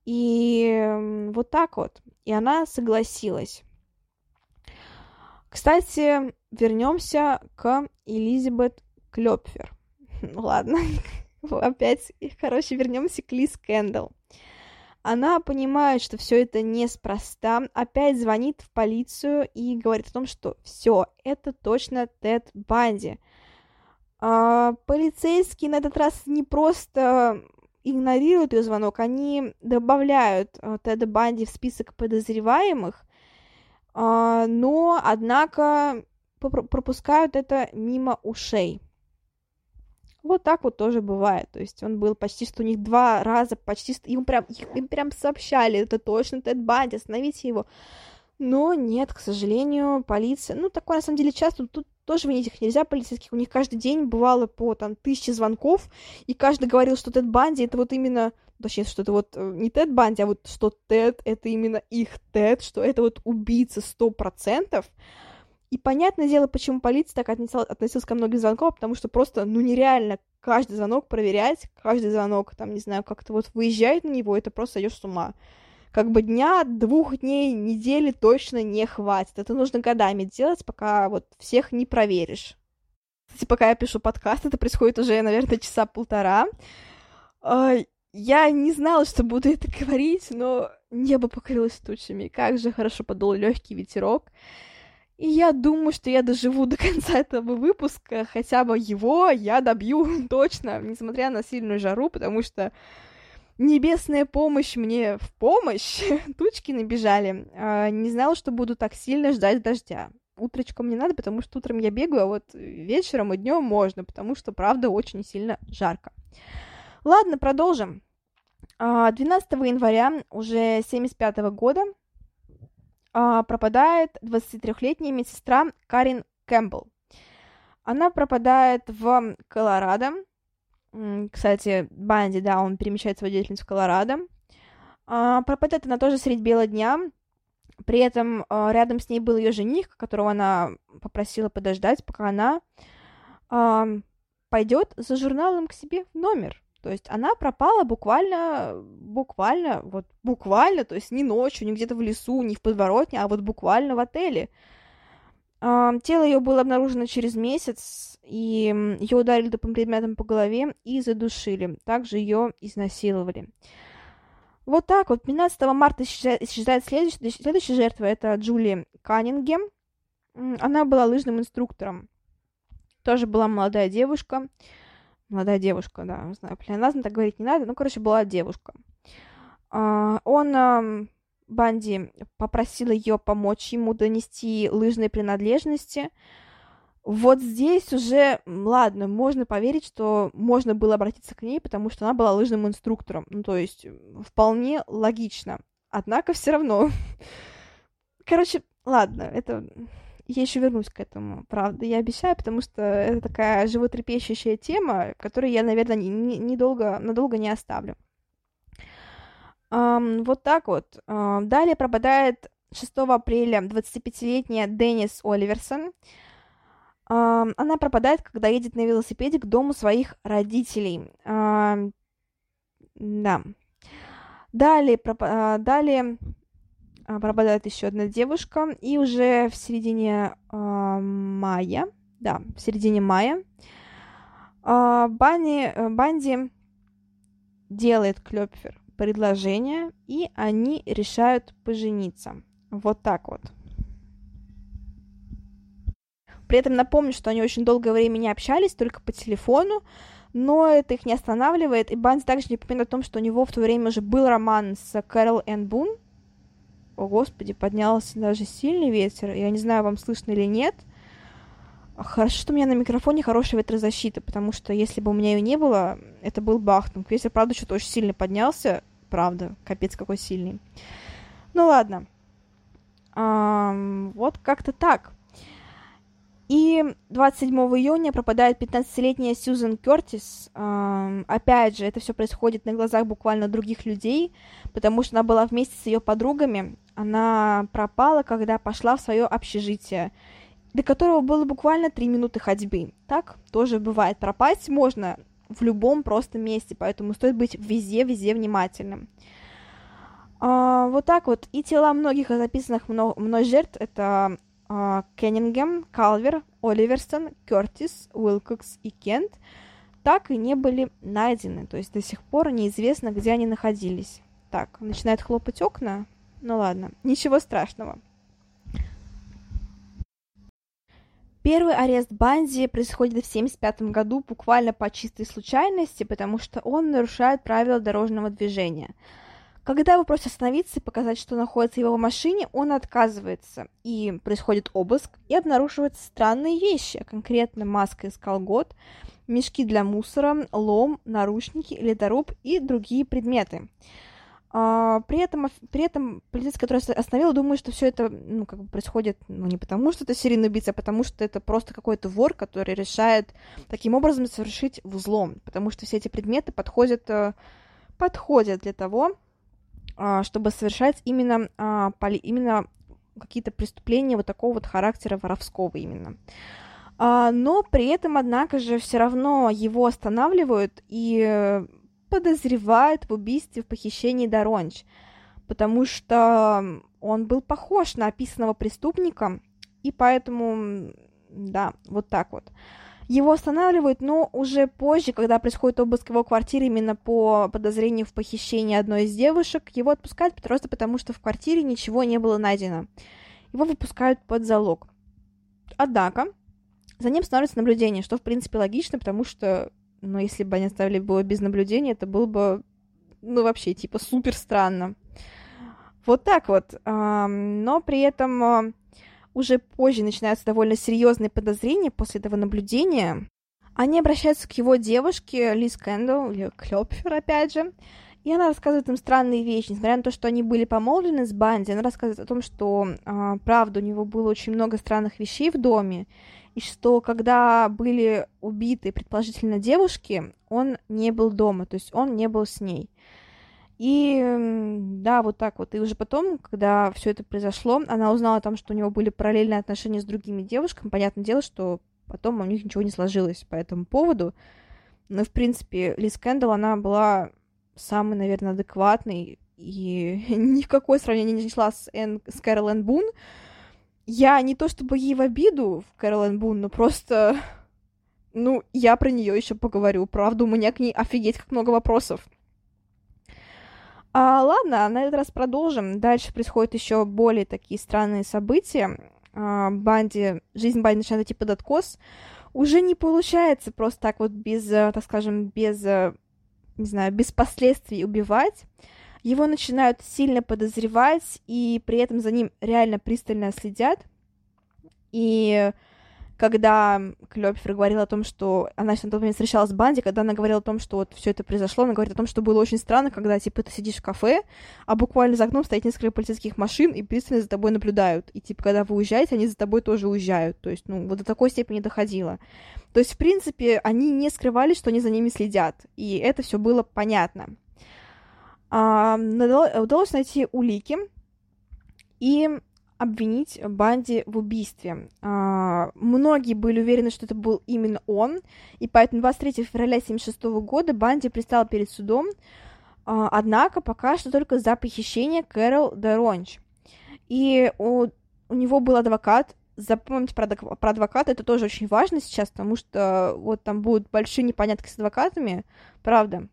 Speaker 1: И вот так вот. И она согласилась. Кстати, вернемся к Элизабет Клёпфер. Ладно, опять, короче, вернемся к Лиз Кэндалл. Она понимает, что все это неспроста, опять звонит в полицию и говорит о том, что все, это точно Тед Банди. А, полицейские на этот раз не просто игнорируют ее звонок, они добавляют а, Теда Банди в список подозреваемых, а, но, однако, пропускают это мимо ушей. Вот так вот тоже бывает. То есть он был почти что у них два раза, почти что... Им прям, им прям сообщали, это точно Тед Банди, остановите его. Но нет, к сожалению, полиция... Ну, такое на самом деле часто. Тут тоже винить их нельзя, полицейских. У них каждый день бывало по там тысячи звонков, и каждый говорил, что Тед Банди это вот именно... Точнее, что это вот э, не Тед Банди, а вот что Тед это именно их Тед, что это вот убийца сто процентов. И понятное дело, почему полиция так отнесла, относилась ко многим звонкам, потому что просто, ну, нереально каждый звонок проверять, каждый звонок, там, не знаю, как-то вот выезжает на него, это просто идешь с ума. Как бы дня, двух дней, недели точно не хватит. Это нужно годами делать, пока вот всех не проверишь. Кстати, пока я пишу подкаст, это происходит уже, наверное, часа полтора. А, я не знала, что буду это говорить, но небо покрылось тучами. Как же хорошо подул легкий ветерок. И я думаю, что я доживу до конца этого выпуска, хотя бы его я добью точно, несмотря на сильную жару, потому что небесная помощь мне в помощь, тучки набежали. А, не знала, что буду так сильно ждать дождя. Утречком не надо, потому что утром я бегаю, а вот вечером и днем можно, потому что, правда, очень сильно жарко. Ладно, продолжим. 12 а, января уже 75 года а, пропадает 23-летняя медсестра Карин Кэмпбелл. Она пропадает в Колорадо. Кстати, Банди, да, он перемещает свою деятельность в Колорадо. А, пропадает она тоже средь бела дня. При этом а, рядом с ней был ее жених, которого она попросила подождать, пока она а, пойдет за журналом к себе в номер. То есть она пропала буквально, буквально, вот буквально, то есть не ночью, не где-то в лесу, не в подворотне, а вот буквально в отеле. Тело ее было обнаружено через месяц, и ее ударили тупым предметом по голове и задушили. Также ее изнасиловали. Вот так вот. 15 марта исчезает следующая, следующая жертва. Это Джули Каннингем. Она была лыжным инструктором. Тоже была молодая девушка молодая девушка, да, знаю, плеоназм так говорить не надо, ну, короче, была девушка. А, он, Банди, попросил ее помочь ему донести лыжные принадлежности. Вот здесь уже, ладно, можно поверить, что можно было обратиться к ней, потому что она была лыжным инструктором. Ну, то есть, вполне логично. Однако все равно. Короче, ладно, это я еще вернусь к этому, правда, я обещаю, потому что это такая животрепещущая тема, которую я, наверное, недолго, не, не надолго не оставлю. Вот так вот. Uh, далее пропадает 6 апреля 25-летняя Деннис Оливерсон. Она пропадает, когда едет на велосипеде к дому своих родителей. Да. Далее, проп... uh, далее uh, пропадает еще одна девушка, и уже в середине мая, да, в середине мая, Банни, uh, Банди делает Клёпфер предложение, и они решают пожениться. Вот так вот. При этом напомню, что они очень долгое время не общались, только по телефону, но это их не останавливает, и Банс также не помнит о том, что у него в то время уже был роман с Кэрол Энн Бун. О, господи, поднялся даже сильный ветер, я не знаю, вам слышно или нет. Хорошо, что у меня на микрофоне хорошая ветрозащита, потому что если бы у меня ее не было, это был бахтунг. Ветер, правда, что-то очень сильно поднялся, правда, капец какой сильный. Ну ладно. А, вот как-то так. И 27 июня пропадает 15-летняя Сьюзен Кертис. А, опять же, это все происходит на глазах буквально других людей, потому что она была вместе с ее подругами. Она пропала, когда пошла в свое общежитие, до которого было буквально 3 минуты ходьбы. Так тоже бывает. Пропасть можно в любом просто месте, поэтому стоит быть везде-везде внимательным. А, вот так вот. И тела многих записанных мной, мной жертв это а, Кеннингем, Калвер, Оливерсон, Кертис, Уилкокс и Кент так и не были найдены. То есть до сих пор неизвестно, где они находились. Так, начинает хлопать окна. Ну ладно, ничего страшного. Первый арест Банди происходит в 1975 году буквально по чистой случайности, потому что он нарушает правила дорожного движения – когда его просят остановиться и показать, что находится в его машине, он отказывается. И происходит обыск, и обнаруживаются странные вещи, конкретно маска из колгот, мешки для мусора, лом, наручники, ледоруб и другие предметы. А, при, этом, при этом полицейский, который остановил, думает, что все это ну, как бы происходит ну, не потому, что это серийный убийца, а потому что это просто какой-то вор, который решает таким образом совершить взлом, потому что все эти предметы подходят, э, подходят для того, а, чтобы совершать именно, а, именно какие-то преступления вот такого вот характера воровского именно. Но при этом, однако же, все равно его останавливают и подозревают в убийстве, в похищении Доронч, потому что он был похож на описанного преступника, и поэтому, да, вот так вот. Его останавливают, но уже позже, когда происходит обыск его квартиры именно по подозрению в похищении одной из девушек, его отпускают просто потому, что в квартире ничего не было найдено. Его выпускают под залог. Однако, за ним становится наблюдение, что в принципе логично, потому что, ну, если бы они оставили его без наблюдения, это было бы, ну, вообще, типа, супер странно. Вот так вот. Но при этом уже позже начинаются довольно серьезные подозрения после этого наблюдения. Они обращаются к его девушке Лиз Кэндл, или Клёпфер, опять же, и она рассказывает им странные вещи. Несмотря на то, что они были помолвлены с Банди, она рассказывает о том, что, э, правда, у него было очень много странных вещей в доме, и что когда были убиты, предположительно, девушки, он не был дома, то есть он не был с ней. И да, вот так вот. И уже потом, когда все это произошло, она узнала о том, что у него были параллельные отношения с другими девушками. Понятное дело, что потом у них ничего не сложилось по этому поводу. Но, в принципе, Лиз Кэндалл, она была самой, наверное, адекватной. И никакое сравнение не шла с, Эн, с Кэрол Бун. Я не то чтобы ей в обиду в Кэрол Бун, но просто... Ну, я про нее еще поговорю. Правда, у меня к ней офигеть как много вопросов. А, ладно, на этот раз продолжим. Дальше происходят еще более такие странные события. А, Банди, жизнь Банди начинает идти под откос. Уже не получается просто так вот без, э, так скажем, без, э, не знаю, без последствий убивать. Его начинают сильно подозревать, и при этом за ним реально пристально следят. И когда Клёпфер говорила о том, что она на тот момент встречалась с Банди, когда она говорила о том, что вот все это произошло, она говорит о том, что было очень странно, когда, типа, ты сидишь в кафе, а буквально за окном стоит несколько полицейских машин и пристально за тобой наблюдают. И, типа, когда вы уезжаете, они за тобой тоже уезжают. То есть, ну, вот до такой степени доходило. То есть, в принципе, они не скрывали, что они за ними следят. И это все было понятно. Удалось найти улики и обвинить Банди в убийстве. А, многие были уверены, что это был именно он, и поэтому 23 февраля 1976 года Банди пристал перед судом, а, однако пока что только за похищение Кэрол Деронч. И у, у него был адвокат, запомните про, про адвоката, это тоже очень важно сейчас, потому что вот там будут большие непонятки с адвокатами, правда.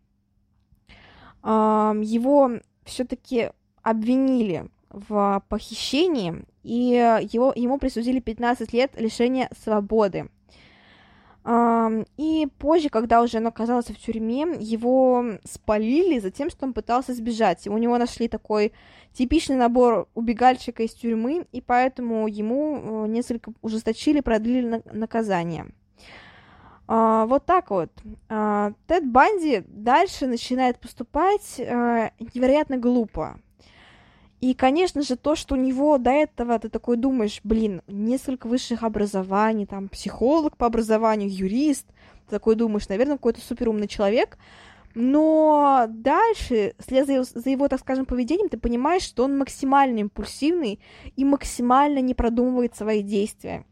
Speaker 1: Его все-таки обвинили в похищении, и его, ему присудили 15 лет лишения свободы. И позже, когда уже он оказался в тюрьме, его спалили за тем, что он пытался сбежать. У него нашли такой типичный набор убегальщика из тюрьмы, и поэтому ему э, несколько ужесточили, продлили наказание. А, вот так вот. А, Тед Банди дальше начинает поступать э, невероятно глупо. И, конечно же, то, что у него до этого ты такой думаешь, блин, несколько высших образований, там, психолог по образованию, юрист, ты такой думаешь, наверное, какой-то суперумный человек, но дальше, вслед за его, за его, так скажем, поведением, ты понимаешь, что он максимально импульсивный и максимально не продумывает свои действия.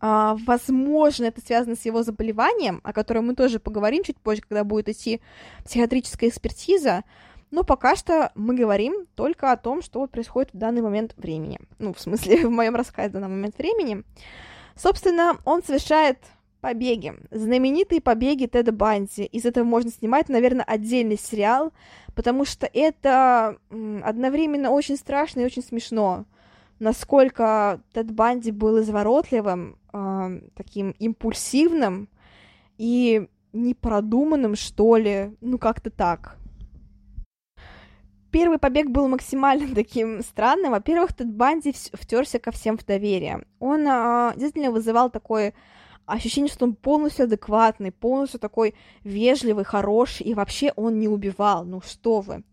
Speaker 1: А, возможно, это связано с его заболеванием, о котором мы тоже поговорим чуть позже, когда будет идти психиатрическая экспертиза, но пока что мы говорим только о том, что происходит в данный момент времени. Ну, в смысле, в моем рассказе в данный момент времени. Собственно, он совершает побеги. Знаменитые побеги Теда Банди. Из этого можно снимать, наверное, отдельный сериал, потому что это одновременно очень страшно и очень смешно. Насколько Тед Банди был изворотливым, э, таким импульсивным и непродуманным, что ли, ну как-то так. Первый побег был максимально таким странным. Во-первых, Тед Банди втерся ко всем в доверие. Он а, действительно вызывал такое ощущение, что он полностью адекватный, полностью такой вежливый, хороший, и вообще он не убивал. Ну что вы.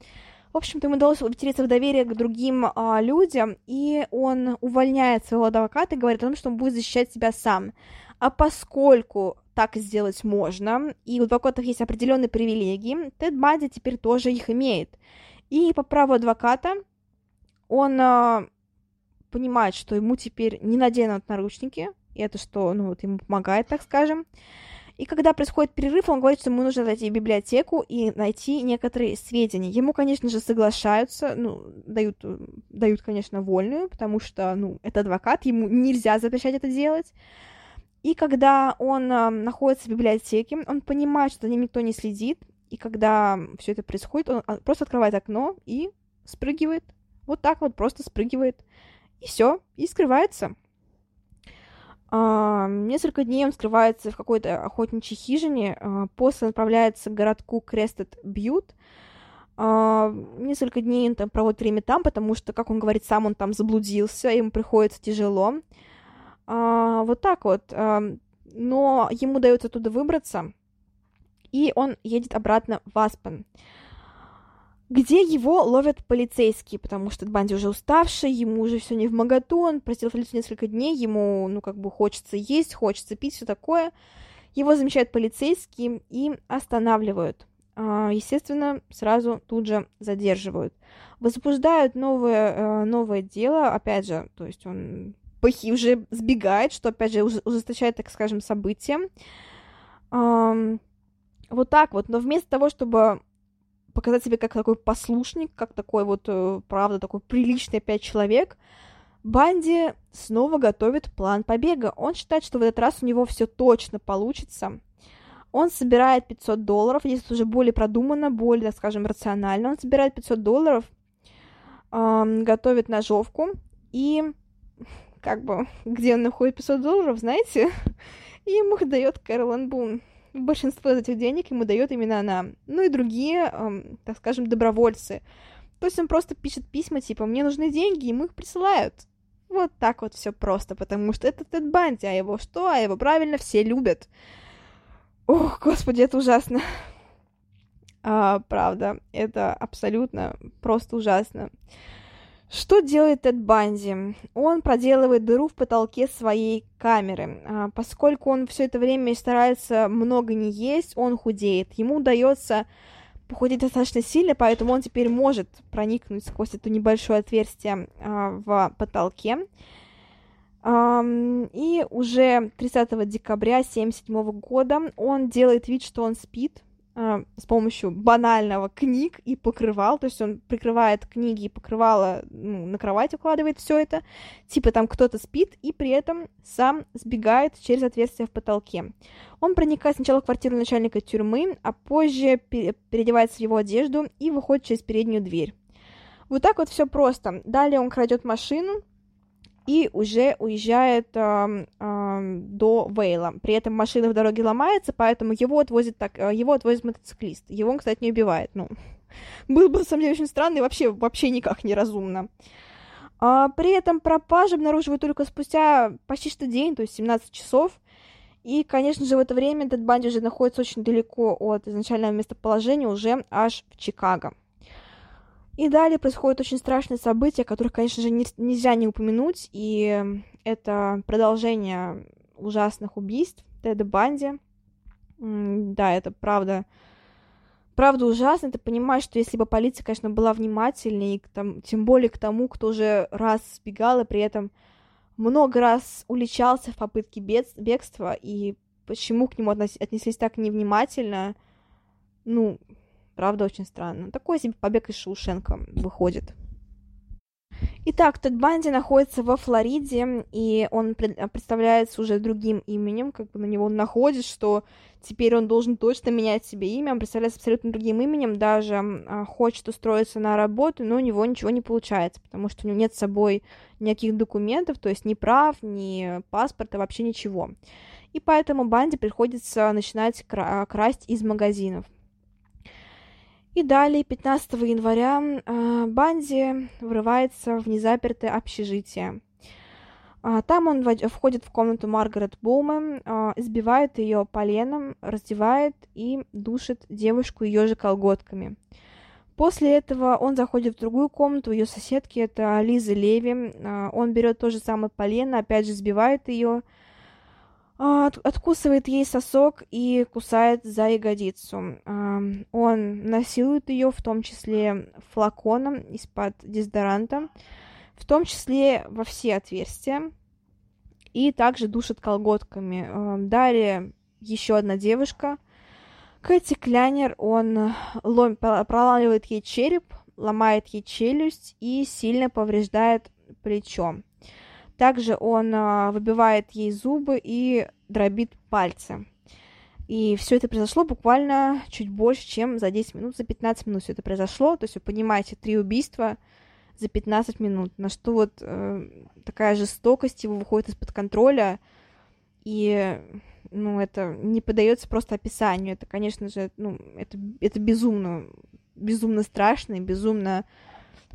Speaker 1: В общем-то, ему удалось втереться в доверие к другим а, людям, и он увольняет своего адвоката и говорит о том, что он будет защищать себя сам. А поскольку так сделать можно, и у адвокатов есть определенные привилегии, Тед Банди теперь тоже их имеет. И по праву адвоката он а, понимает, что ему теперь не наденут наручники, и это что, ну, вот ему помогает, так скажем. И когда происходит перерыв, он говорит, что ему нужно зайти в библиотеку и найти некоторые сведения. Ему, конечно же, соглашаются, ну, дают, дают, конечно, вольную, потому что, ну, это адвокат, ему нельзя запрещать это делать. И когда он э, находится в библиотеке, он понимает, что за ним никто не следит, и когда все это происходит, он а, просто открывает окно и спрыгивает. Вот так вот просто спрыгивает. И все, и скрывается. А, несколько дней он скрывается в какой-то охотничьей хижине, а, после отправляется к городку Крестед Бьют. А, несколько дней он там проводит время там, потому что, как он говорит, сам он там заблудился, ему приходится тяжело. Вот так вот. Но ему удается оттуда выбраться и он едет обратно в Аспен, где его ловят полицейские, потому что Банди уже уставший, ему уже все не в моготу, он просил полицию несколько дней, ему, ну, как бы хочется есть, хочется пить, все такое. Его замечают полицейские и останавливают. А, естественно, сразу тут же задерживают. Возбуждают новое, э, новое дело, опять же, то есть он уже сбегает, что, опять же, ужесточает, так скажем, события. Вот так вот. Но вместо того, чтобы показать себя как такой послушник, как такой вот, э, правда, такой приличный опять человек, Банди снова готовит план побега. Он считает, что в этот раз у него все точно получится. Он собирает 500 долларов, здесь уже более продуманно, более, скажем, рационально. Он собирает 500 долларов, эм, готовит ножовку и как бы, где он находит 500 долларов, знаете, и ему их дает Кэролан Бун большинство из этих денег ему дает именно она. Ну и другие, эм, так скажем, добровольцы. То есть он просто пишет письма, типа, мне нужны деньги, и ему их присылают. Вот так вот все просто, потому что это Тед Банди, а его что? А его правильно все любят. Ох, господи, это ужасно. А, правда, это абсолютно просто ужасно. Что делает Тед Банди? Он проделывает дыру в потолке своей камеры. А, поскольку он все это время старается много не есть, он худеет. Ему удается похудеть достаточно сильно, поэтому он теперь может проникнуть сквозь это небольшое отверстие э, в потолке. И уже 30 декабря 1977 года он делает вид, что он спит, а, с помощью банального книг и покрывал, то есть он прикрывает книги и покрывало, ну, на кровать укладывает все это, типа там кто-то спит и при этом сам сбегает через отверстие в потолке. Он проникает сначала в квартиру начальника тюрьмы, а позже переодевается в его одежду и выходит через переднюю дверь. Вот так вот все просто. Далее он крадет машину, и уже уезжает э, э, до Вейла. При этом машина в дороге ломается, поэтому его отвозит, так, э, его отвозит мотоциклист. Его он, кстати, не убивает. Ну, было бы, на самом деле, очень странно и вообще, вообще никак неразумно. А, при этом пропажу обнаруживают только спустя почти что день, то есть 17 часов. И, конечно же, в это время этот Банди уже находится очень далеко от изначального местоположения, уже аж в Чикаго. И далее происходят очень страшные события, которых, конечно же, не, нельзя не упомянуть, и это продолжение ужасных убийств Теда Банди. Да, это правда, правда ужасно. Ты понимаешь, что если бы полиция, конечно, была внимательнее, и к тому, тем более к тому, кто уже раз сбегал и при этом много раз уличался в попытке бегства, и почему к нему отнеслись так невнимательно, ну, Правда, очень странно. Такой себе побег из Шоушенка выходит. Итак, Тед Банди находится во Флориде, и он представляется уже другим именем, как бы на него он находит, что теперь он должен точно менять себе имя, он представляется абсолютно другим именем, даже а, хочет устроиться на работу, но у него ничего не получается, потому что у него нет с собой никаких документов, то есть ни прав, ни паспорта, вообще ничего. И поэтому Банди приходится начинать кра- красть из магазинов. И далее, 15 января, э, Банди врывается в незапертое общежитие. А, там он входит в комнату Маргарет Боумен, а, избивает ее поленом, раздевает и душит девушку ее же колготками. После этого он заходит в другую комнату, ее соседки, это Лиза Леви. А, он берет то же самое полено, опять же сбивает ее, а, откусывает ей сосок и кусает за ягодицу. Он насилует ее, в том числе флаконом из-под дезодоранта, в том числе во все отверстия, и также душит колготками. Далее еще одна девушка, Кэти Клянер, он лом, проламывает ей череп, ломает ей челюсть и сильно повреждает плечо. Также он а, выбивает ей зубы и дробит пальцы. И все это произошло буквально чуть больше, чем за 10 минут, за 15 минут все это произошло. То есть вы понимаете, три убийства за 15 минут. На что вот э, такая жестокость его выходит из-под контроля. И, ну, это не подается просто описанию. Это, конечно же, ну, это, это безумно, безумно страшно и безумно...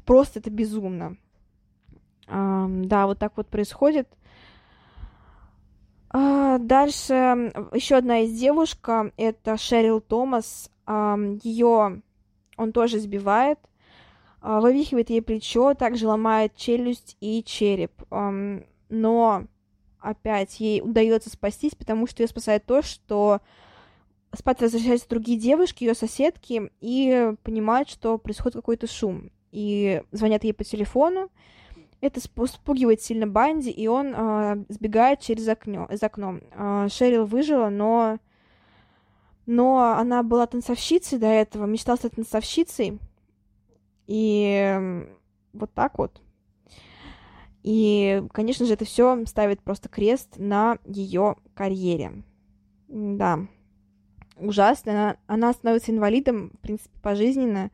Speaker 1: Просто это безумно. Да, вот так вот происходит. Uh, дальше еще одна из девушка, это Шерил Томас. Ее он тоже сбивает, uh, вывихивает ей плечо, также ломает челюсть и череп. Но опять ей удается спастись, потому что ее спасает то, что спать возвращаются другие девушки, ее соседки, и понимают, что происходит какой-то шум. И звонят ей по телефону, это спугивает сильно Банди, и он э, сбегает через окно. Из окно. Э, Шерил выжила, но... Но она была танцовщицей до этого, мечтала стать танцовщицей. И вот так вот. И, конечно же, это все ставит просто крест на ее карьере. Да. Ужасно. Она, она становится инвалидом, в принципе, пожизненно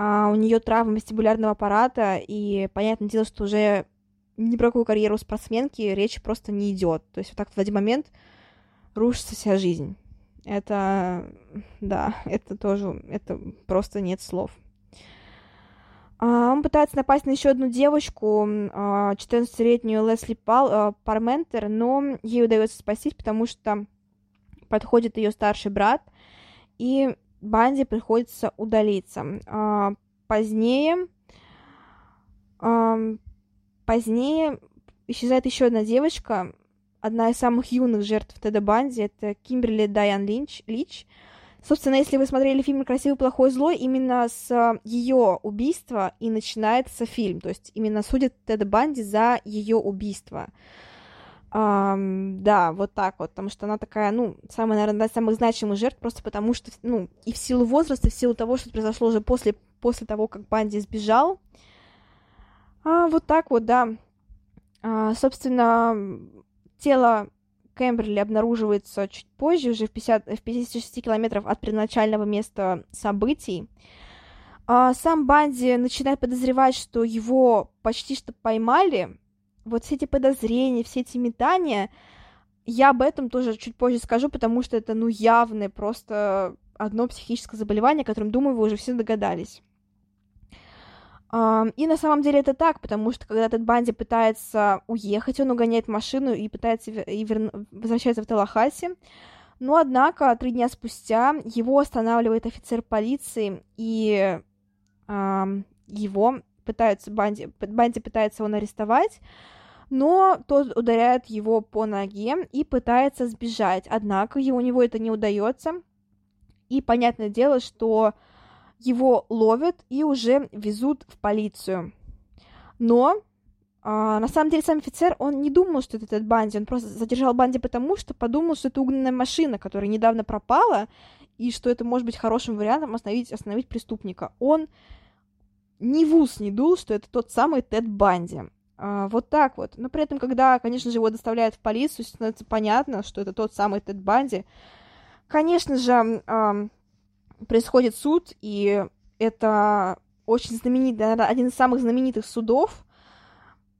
Speaker 1: а у нее травма вестибулярного аппарата, и понятное дело, что уже ни про какую карьеру спортсменки речь просто не идет. То есть вот так в один момент рушится вся жизнь. Это, да, это тоже, это просто нет слов. А, он пытается напасть на еще одну девочку, 14-летнюю а, Лесли Пал, а, Парментер, но ей удается спастись, потому что подходит ее старший брат, и Банди приходится удалиться. А, позднее, а, позднее исчезает еще одна девочка, одна из самых юных жертв Теда Банди, это Кимберли Дайан Линч, Лич. Собственно, если вы смотрели фильм «Красивый, плохой, злой», именно с ее убийства и начинается фильм. То есть именно судит Теда Банди за ее убийство. Um, да, вот так вот, потому что она такая, ну, самая, наверное, самых значимых жертв, просто потому что, ну, и в силу возраста, и в силу того, что произошло уже после, после того, как Банди сбежал. А, вот так вот, да. А, собственно, тело Кэмберли обнаруживается чуть позже, уже в, 50, в 56 километров от первоначального места событий. А, сам Банди начинает подозревать, что его почти что поймали. Вот все эти подозрения, все эти метания, я об этом тоже чуть позже скажу, потому что это, ну, явное просто одно психическое заболевание, о котором, думаю, вы уже все догадались. И на самом деле это так, потому что когда этот Банди пытается уехать, он угоняет машину и пытается и вер... возвращается в Талахаси. Но, однако, три дня спустя его останавливает офицер полиции, и э, его пытаются, Банди, Банди пытается его арестовать, но тот ударяет его по ноге и пытается сбежать. Однако у него это не удается. И понятное дело, что его ловят и уже везут в полицию. Но а, на самом деле сам офицер, он не думал, что это этот Банди, он просто задержал Банди потому, что подумал, что это угнанная машина, которая недавно пропала, и что это может быть хорошим вариантом остановить, остановить преступника. Он ни в ус не дул, что это тот самый Тед Банди. А, вот так вот. Но при этом, когда, конечно же, его доставляют в полицию, становится понятно, что это тот самый Тед Банди. Конечно же, происходит суд, и это очень знаменитый, один из самых знаменитых судов,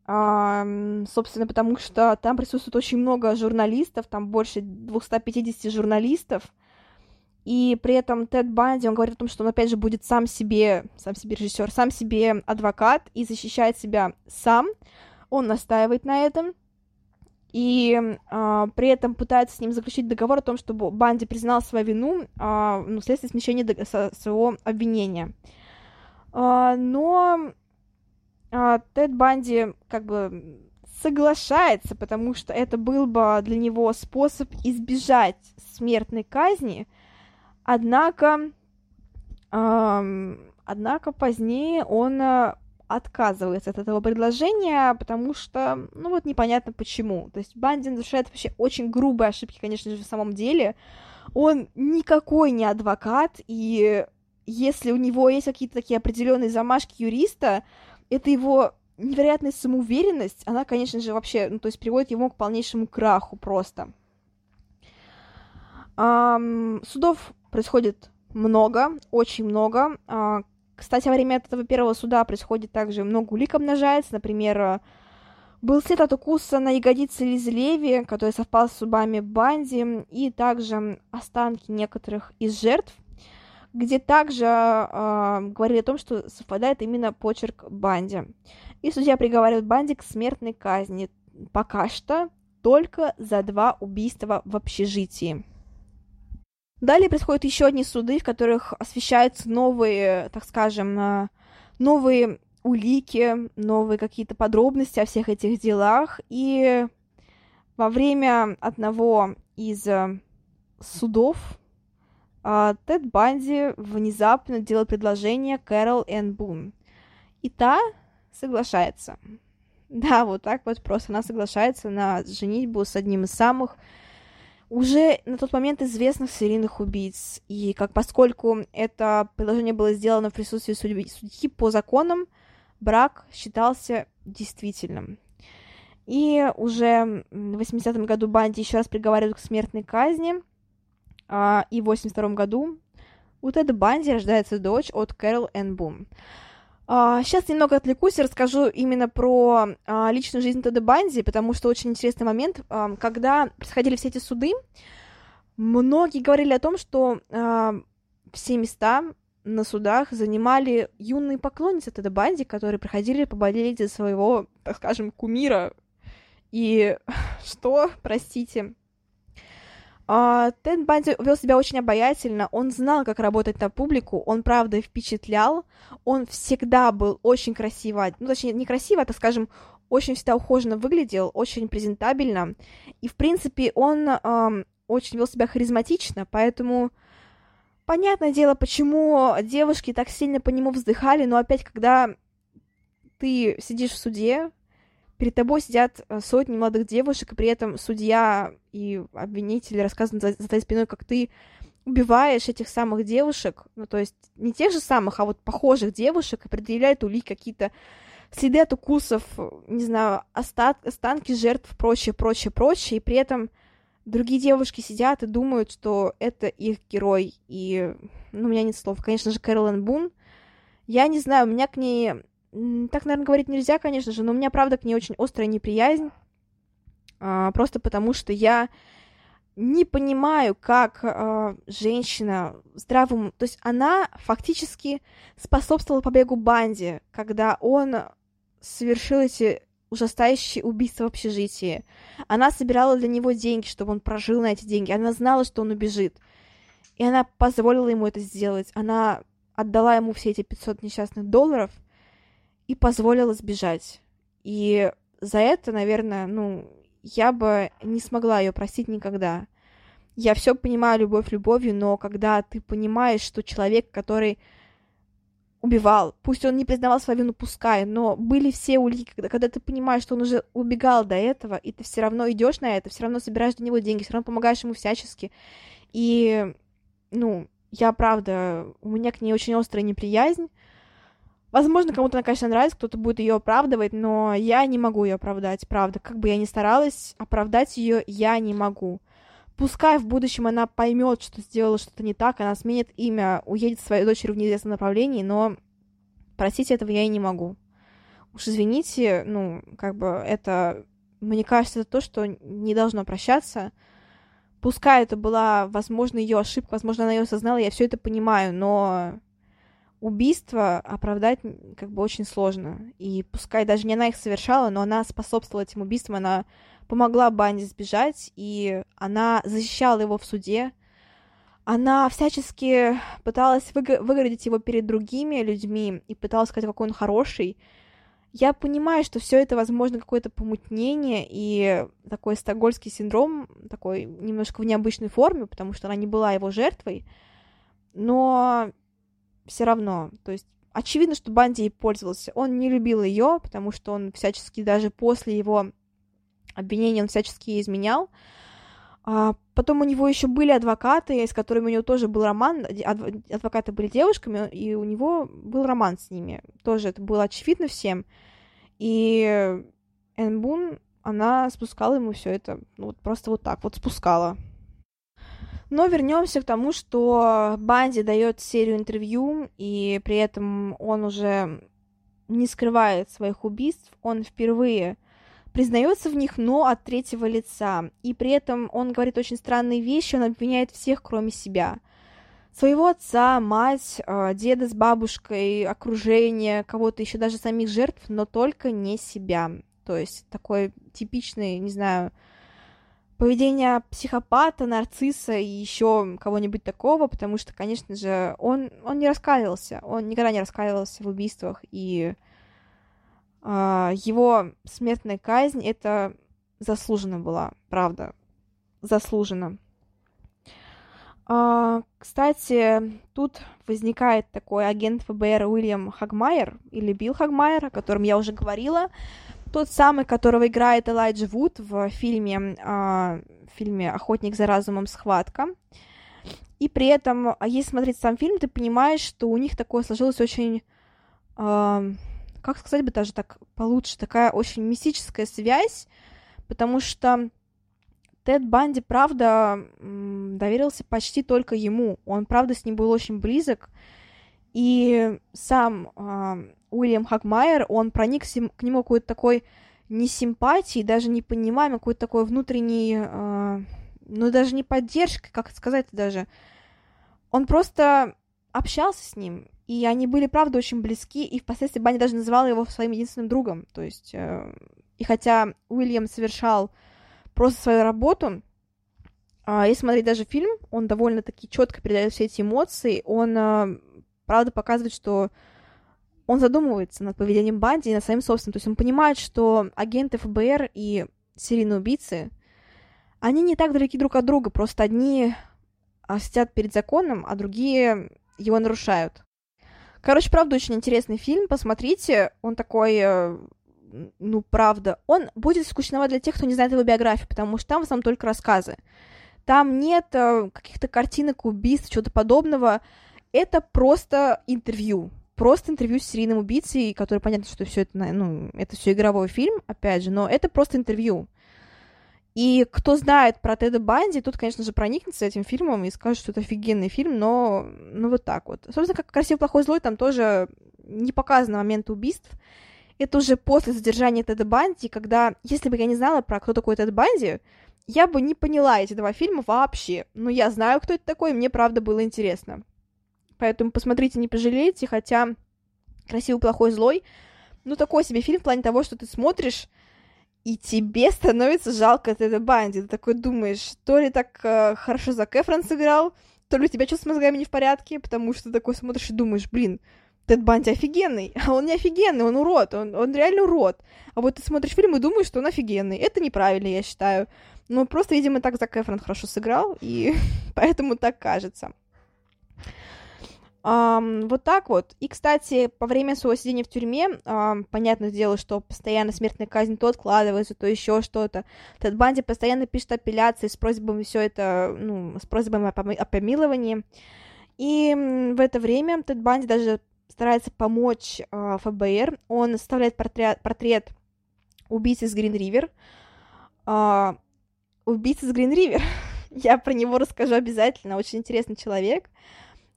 Speaker 1: а, собственно, потому что там присутствует очень много журналистов, там больше 250 журналистов, и при этом Тед Банди, он говорит о том, что он опять же будет сам себе, сам себе режиссер, сам себе адвокат и защищает себя сам, он настаивает на этом, и э, при этом пытается с ним заключить договор о том, чтобы Банди признал свою вину э, ну, вследствие смещения до- своего обвинения. Э, но э, Тед Банди как бы соглашается, потому что это был бы для него способ избежать смертной казни, однако, э, однако позднее он отказывается от этого предложения, потому что, ну вот непонятно почему. То есть Бандин совершает вообще очень грубые ошибки, конечно же, в самом деле. Он никакой не адвокат, и если у него есть какие-то такие определенные замашки юриста, это его невероятная самоуверенность, она, конечно же, вообще, ну, то есть приводит его к полнейшему краху просто. Судов происходит много, очень много. Uh, кстати, во время этого первого суда происходит также много улик обнажается. Например, э, был след от укуса на ягодице Лизы Леви, который совпал с зубами Банди, и также останки некоторых из жертв, где также э, говорили о том, что совпадает именно почерк Банди. И судья приговаривает Банди к смертной казни пока что только за два убийства в общежитии. Далее происходят еще одни суды, в которых освещаются новые, так скажем, э, новые улики, новые какие-то подробности о всех этих делах. И во время одного из э, судов э, Тед Банди внезапно делает предложение Кэрол Энн Бун. И та соглашается. Да, вот так вот просто она соглашается на женитьбу с одним из самых уже на тот момент известных серийных убийц. И как поскольку это предложение было сделано в присутствии судьи, по законам, брак считался действительным. И уже в 80-м году Банди еще раз приговаривают к смертной казни, а, и в 82 году у Теда Банди рождается дочь от Кэрол Энн Бум. Сейчас немного отвлекусь и расскажу именно про uh, личную жизнь Теда Банди, потому что очень интересный момент. Когда происходили все эти суды, многие говорили о том, что все места на судах занимали юные поклонницы Теда Банди, которые приходили поболеть за своего, так скажем, кумира. И что, простите, Тед Банди вел себя очень обаятельно, он знал, как работать на публику, он, правда, впечатлял, он всегда был очень красиво, ну, точнее, не красиво, а, так скажем, очень всегда ухоженно выглядел, очень презентабельно, и, в принципе, он uh, очень вел себя харизматично, поэтому понятное дело, почему девушки так сильно по нему вздыхали, но опять, когда ты сидишь в суде, перед тобой сидят э, сотни молодых девушек, и при этом судья и обвинитель рассказывают за, за твоей спиной, как ты убиваешь этих самых девушек, ну, то есть не тех же самых, а вот похожих девушек, и предъявляют улик какие-то следы от укусов, не знаю, остат останки жертв, прочее, прочее, прочее, и при этом другие девушки сидят и думают, что это их герой, и, ну, у меня нет слов. Конечно же, Кэролин Бун, я не знаю, у меня к ней... Так, наверное, говорить нельзя, конечно же, но у меня, правда, к ней очень острая неприязнь, а, просто потому что я не понимаю, как э, женщина здравым... То есть она фактически способствовала побегу Банди, когда он совершил эти ужасающие убийства в общежитии. Она собирала для него деньги, чтобы он прожил на эти деньги. Она знала, что он убежит. И она позволила ему это сделать. Она отдала ему все эти 500 несчастных долларов и позволила сбежать. И за это, наверное, ну, я бы не смогла ее простить никогда. Я все понимаю, любовь любовью, но когда ты понимаешь, что человек, который убивал. Пусть он не признавал свою вину, пускай, но были все улики, когда, когда ты понимаешь, что он уже убегал до этого, и ты все равно идешь на это, все равно собираешь для него деньги, все равно помогаешь ему всячески. И, ну, я правда, у меня к ней очень острая неприязнь. Возможно, кому-то она, конечно, нравится, кто-то будет ее оправдывать, но я не могу ее оправдать, правда. Как бы я ни старалась, оправдать ее я не могу. Пускай в будущем она поймет, что сделала что-то не так, она сменит имя, уедет своей дочерью в неизвестном направлении, но простить этого я и не могу. Уж извините, ну, как бы это, мне кажется, это то, что не должно прощаться. Пускай это была, возможно, ее ошибка, возможно, она ее осознала, я все это понимаю, но убийство оправдать как бы очень сложно. И пускай даже не она их совершала, но она способствовала этим убийствам, она помогла Банди сбежать, и она защищала его в суде. Она всячески пыталась выго- выгородить его перед другими людьми и пыталась сказать, какой он хороший. Я понимаю, что все это, возможно, какое-то помутнение и такой стокгольский синдром, такой немножко в необычной форме, потому что она не была его жертвой, но все равно, то есть очевидно, что Банди ей пользовался. Он не любил ее, потому что он всячески даже после его обвинения он всячески изменял. А потом у него еще были адвокаты, с которыми у него тоже был роман. Адвокаты были девушками, и у него был роман с ними. Тоже это было очевидно всем. И Энн Бун, она спускала ему все это, ну, вот просто вот так вот спускала. Но вернемся к тому, что Банди дает серию интервью, и при этом он уже не скрывает своих убийств. Он впервые признается в них, но от третьего лица. И при этом он говорит очень странные вещи, он обвиняет всех, кроме себя. Своего отца, мать, э, деда с бабушкой, окружение, кого-то еще даже самих жертв, но только не себя. То есть такой типичный, не знаю, поведение психопата, нарцисса и еще кого-нибудь такого, потому что, конечно же, он, он не раскаивался, он никогда не раскаивался в убийствах, и э, его смертная казнь это заслуженно была, правда, заслуженно. Uh, кстати, тут возникает такой агент ФБР Уильям Хагмайер, или Билл Хагмайер, о котором я уже говорила, тот самый, которого играет Элайджа Вуд в фильме, э, фильме «Охотник за разумом. Схватка». И при этом, а если смотреть сам фильм, ты понимаешь, что у них такое сложилось очень, э, как сказать бы даже так получше, такая очень мистическая связь, потому что Тед Банди, правда, доверился почти только ему. Он, правда, с ним был очень близок. И сам э, Уильям Хакмайер, он проник к нему какой-то такой не симпатии, даже не пониманием, какой-то такой внутренний, э, ну даже не поддержкой, как сказать даже. Он просто общался с ним, и они были, правда, очень близки, и впоследствии Банни даже называла его своим единственным другом, то есть, э, и хотя Уильям совершал просто свою работу, э, если смотреть даже фильм, он довольно-таки четко передает все эти эмоции, он, э, правда, показывает, что он задумывается над поведением Банди и над своим собственным. То есть он понимает, что агенты ФБР и серийные убийцы, они не так далеки друг от друга, просто одни а, сидят перед законом, а другие его нарушают. Короче, правда, очень интересный фильм, посмотрите, он такой, э, ну, правда, он будет скучноват для тех, кто не знает его биографию, потому что там в основном только рассказы. Там нет э, каких-то картинок, убийств, чего-то подобного. Это просто интервью. Просто интервью с серийным убийцей, который понятно, что все это, ну, это все игровой фильм, опять же, но это просто интервью. И кто знает про Теда Банди, тут, конечно же, проникнется этим фильмом и скажет, что это офигенный фильм, но ну вот так вот. Собственно, как «Красивый, плохой, злой», там тоже не показан момент убийств. Это уже после задержания Теда Банди, когда, если бы я не знала про кто такой Тед Банди, я бы не поняла эти два фильма вообще. Но я знаю, кто это такой, и мне, правда, было интересно. Поэтому посмотрите, не пожалеете, хотя «Красивый, плохой, злой», ну, такой себе фильм в плане того, что ты смотришь, и тебе становится жалко Теда Банди. Ты такой думаешь, то ли так э, хорошо за Кэфрон сыграл, то ли у тебя что с мозгами не в порядке, потому что ты такой смотришь и думаешь, блин, Тед Банди офигенный, а он не офигенный, он урод, он, он реально урод. А вот ты смотришь фильм и думаешь, что он офигенный. Это неправильно, я считаю. Ну, просто, видимо, так за Кэфрон хорошо сыграл, и поэтому так кажется. Um, вот так вот. И, кстати, по время своего сидения в тюрьме, um, понятное дело, что постоянно смертная казнь то откладывается, то еще что-то. Тед Банди постоянно пишет апелляции с просьбами все это, ну, с просьбами о, пом- о помиловании. И в это время Тед Банди даже старается помочь uh, ФБР. Он составляет портрет, портрет убийцы с Грин-Ривер. Uh, убийца с Грин-Ривер. Я про него расскажу обязательно. Очень интересный человек.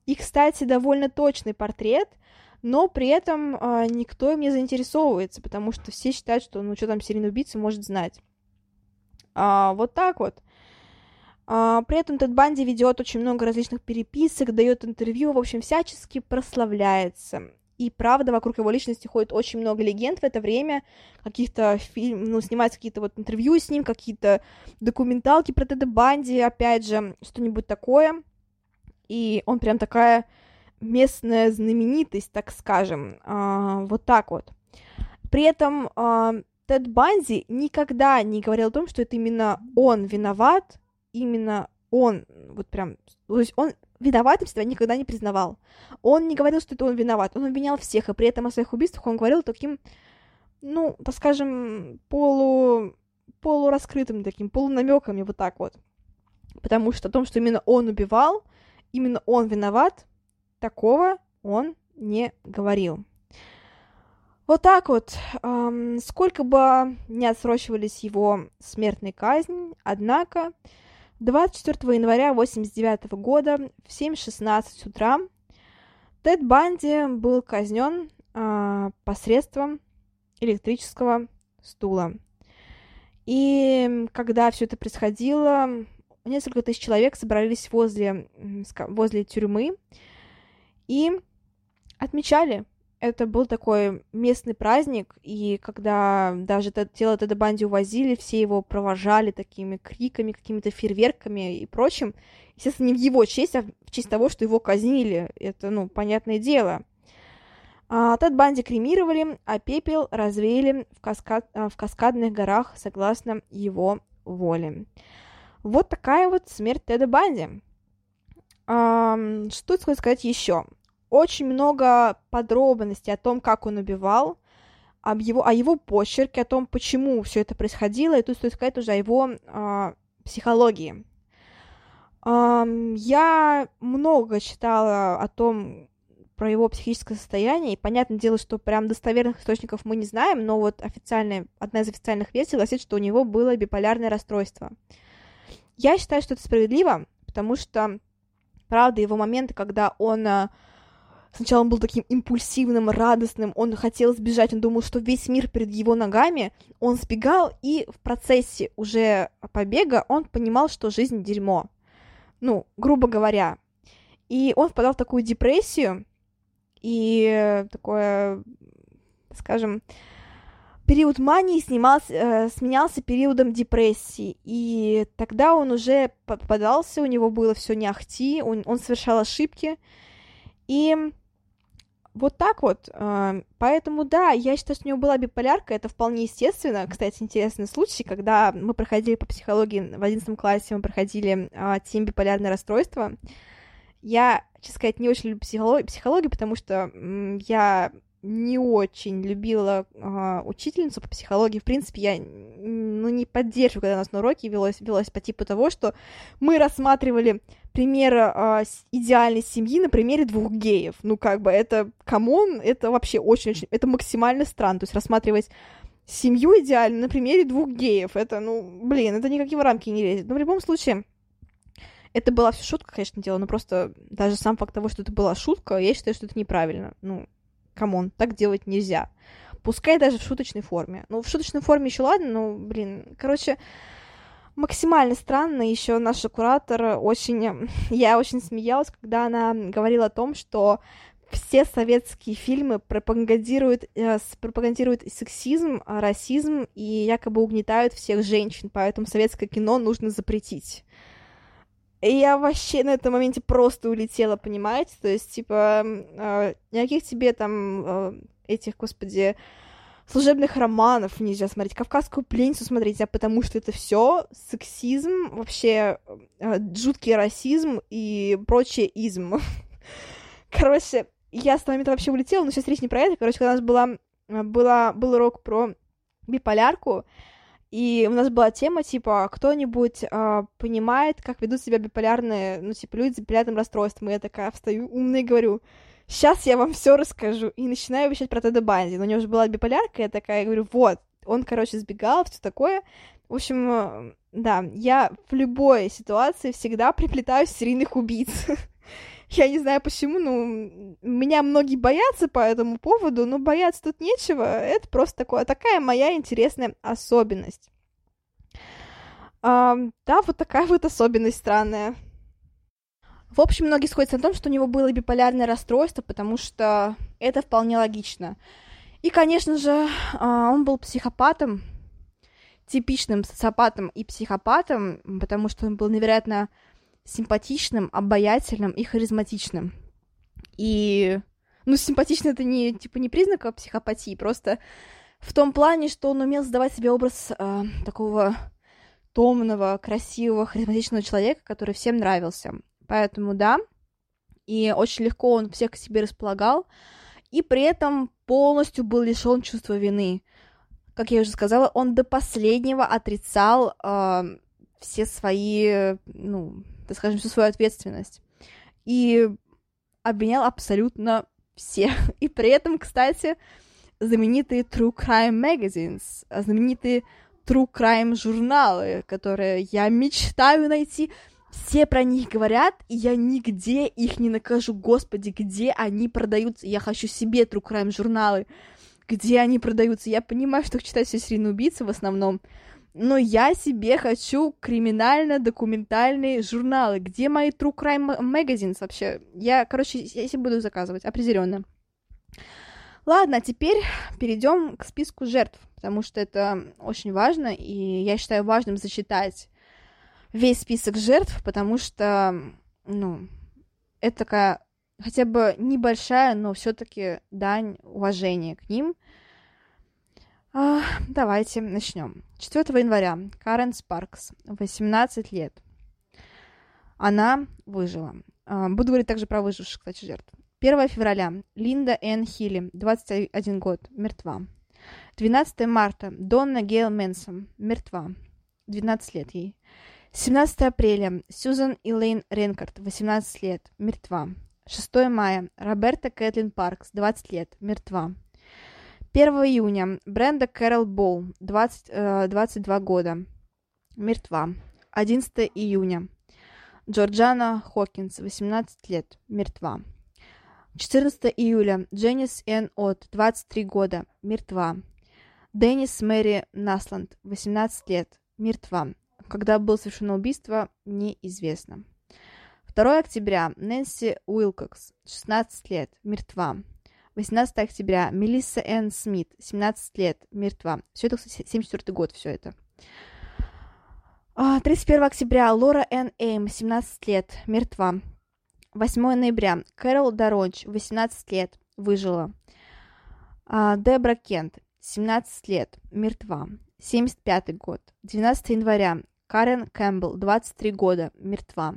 Speaker 1: И, кстати, довольно точный портрет, но при этом э, никто им не заинтересовывается, потому что все считают, что ну что там серийный убийца может знать. А, вот так вот. А, при этом Тед Банди ведет очень много различных переписок, дает интервью, в общем, всячески прославляется. И правда, вокруг его личности ходит очень много легенд в это время, каких-то фильм, ну, снимаются какие-то вот интервью с ним, какие-то документалки про Теда Банди, опять же, что-нибудь такое и он прям такая местная знаменитость, так скажем, а, вот так вот. При этом а, Тед Банди никогда не говорил о том, что это именно он виноват, именно он, вот прям, то есть он виноватым себя никогда не признавал. Он не говорил, что это он виноват, он обвинял всех, и при этом о своих убийствах он говорил таким, ну, так скажем, полу полураскрытым таким, полунамеками, вот так вот. Потому что о том, что именно он убивал, именно он виноват, такого он не говорил. Вот так вот, сколько бы не отсрочивались его смертной казнь, однако 24 января 1989 года в 7.16 утра Тед Банди был казнен э, посредством электрического стула. И когда все это происходило, несколько тысяч человек собрались возле, возле тюрьмы и отмечали. Это был такой местный праздник, и когда даже тело Теда Банди увозили, все его провожали такими криками, какими-то фейерверками и прочим. Естественно, не в его честь, а в честь того, что его казнили. Это, ну, понятное дело. А, Тед Банди кремировали, а пепел развеяли в, каскад, а, в каскадных горах согласно его воле. Вот такая вот смерть Теда Банди. Что стоит сказать еще? Очень много подробностей о том, как он убивал, об его, о его почерке, о том, почему все это происходило, и тут стоит сказать уже о его uh, психологии. Um, я много читала о том, про его психическое состояние, и понятное дело, что прям достоверных источников мы не знаем, но вот официальная, одна из официальных версий гласит, что у него было биполярное расстройство. Я считаю, что это справедливо, потому что, правда, его моменты, когда он э, Сначала он был таким импульсивным, радостным, он хотел сбежать, он думал, что весь мир перед его ногами, он сбегал, и в процессе уже побега он понимал, что жизнь дерьмо. Ну, грубо говоря. И он впадал в такую депрессию, и такое, скажем, период мании снимался, э, сменялся периодом депрессии, и тогда он уже попадался, у него было все не ахти, он, он совершал ошибки, и вот так вот. А, поэтому, да, я считаю, что у него была биполярка, это вполне естественно. Кстати, интересный случай, когда мы проходили по психологии в 11 классе, мы проходили а, тем биполярное расстройство. Я, честно сказать, не очень люблю психологию, психологию потому что я не очень любила э, учительницу по психологии. В принципе, я ну, не поддерживаю, когда у нас на уроке велось, велось по типу того, что мы рассматривали пример э, идеальной семьи на примере двух геев. Ну, как бы, это, come on, это вообще очень-очень, это максимально странно. То есть рассматривать семью идеально на примере двух геев, это, ну, блин, это никакие в рамки не лезет. Но в любом случае, это была все шутка, конечно, дело, но просто даже сам факт того, что это была шутка, я считаю, что это неправильно. Ну, come on, так делать нельзя. Пускай даже в шуточной форме. Ну, в шуточной форме еще ладно, но, блин, короче, максимально странно. Еще наша куратор очень... Я очень смеялась, когда она говорила о том, что все советские фильмы пропагандируют, э, пропагандируют сексизм, расизм и якобы угнетают всех женщин, поэтому советское кино нужно запретить. И я вообще на этом моменте просто улетела, понимаете? То есть, типа, э, никаких тебе там э, этих, господи, служебных романов нельзя смотреть, кавказскую пленницу смотреть, а потому что это все сексизм, вообще э, жуткий расизм и прочее изм. Короче, я с момента вообще улетела, но сейчас речь не про это. Короче, когда у нас была, была, был урок про биполярку, и у нас была тема, типа, кто-нибудь э, понимает, как ведут себя биполярные, ну, типа, люди с биполярным расстройством. И я такая встаю умная и говорю, сейчас я вам все расскажу. И начинаю вещать про Теда Банди. Но у него же была биполярка, я такая говорю, вот, он, короче, сбегал, все такое. В общем, э, да, я в любой ситуации всегда приплетаю серийных убийц. Я не знаю почему, но меня многие боятся по этому поводу, но бояться тут нечего. Это просто такое, такая моя интересная особенность. А, да, вот такая вот особенность странная. В общем, многие сходятся на том, что у него было биполярное расстройство, потому что это вполне логично. И, конечно же, а, он был психопатом, типичным социопатом и психопатом, потому что он был невероятно симпатичным, обаятельным и харизматичным. И, ну, симпатично это не, типа, не признак психопатии, просто в том плане, что он умел создавать себе образ э, такого томного, красивого, харизматичного человека, который всем нравился. Поэтому, да, и очень легко он всех к себе располагал, и при этом полностью был лишен чувства вины. Как я уже сказала, он до последнего отрицал э, все свои, ну, так скажем, всю свою ответственность. И обвинял абсолютно всех. И при этом, кстати, знаменитые True Crime Magazines, знаменитые True Crime журналы, которые я мечтаю найти. Все про них говорят, и я нигде их не накажу. Господи, где они продаются? Я хочу себе True Crime журналы. Где они продаются? Я понимаю, что их читают все серийные убийцы в основном, но я себе хочу криминально-документальные журналы. Где мои True Crime Magazines вообще? Я, короче, я себе буду заказывать, определенно. Ладно, а теперь перейдем к списку жертв, потому что это очень важно, и я считаю важным зачитать весь список жертв, потому что, ну, это такая хотя бы небольшая, но все-таки дань уважения к ним — а, давайте начнем. 4 января. Карен Спаркс, 18 лет. Она выжила. А, буду говорить также про выживших, кстати, жертв. 1 февраля. Линда Энн Хилли, 21 год, мертва. 12 марта. Донна Гейл Мэнсон, мертва. 12 лет ей. 17 апреля. Сьюзан Илэйн Ренкард, 18 лет, мертва. 6 мая. Роберта Кэтлин Паркс, 20 лет, мертва. 1 июня. Бренда Кэрол Болл, 20, э, 22 года. Мертва. 11 июня. Джорджана Хокинс, 18 лет. Мертва. 14 июля. Дженнис Н. От, 23 года. Мертва. Деннис Мэри Насланд, 18 лет. Мертва. Когда было совершено убийство, неизвестно. 2 октября. Нэнси Уилкокс, 16 лет. Мертва. 18 октября. Мелисса Энн Смит, 17 лет, мертва. Все это, кстати, 74 год, все это. 31 а, октября. Лора Энн Эйм, 17 лет, мертва. 8 ноября. Кэрол Доронч, 18 лет, выжила. А, Дебра Кент, 17 лет, мертва. 75 год. 12 января. Карен Кэмпбелл, 23 года, мертва.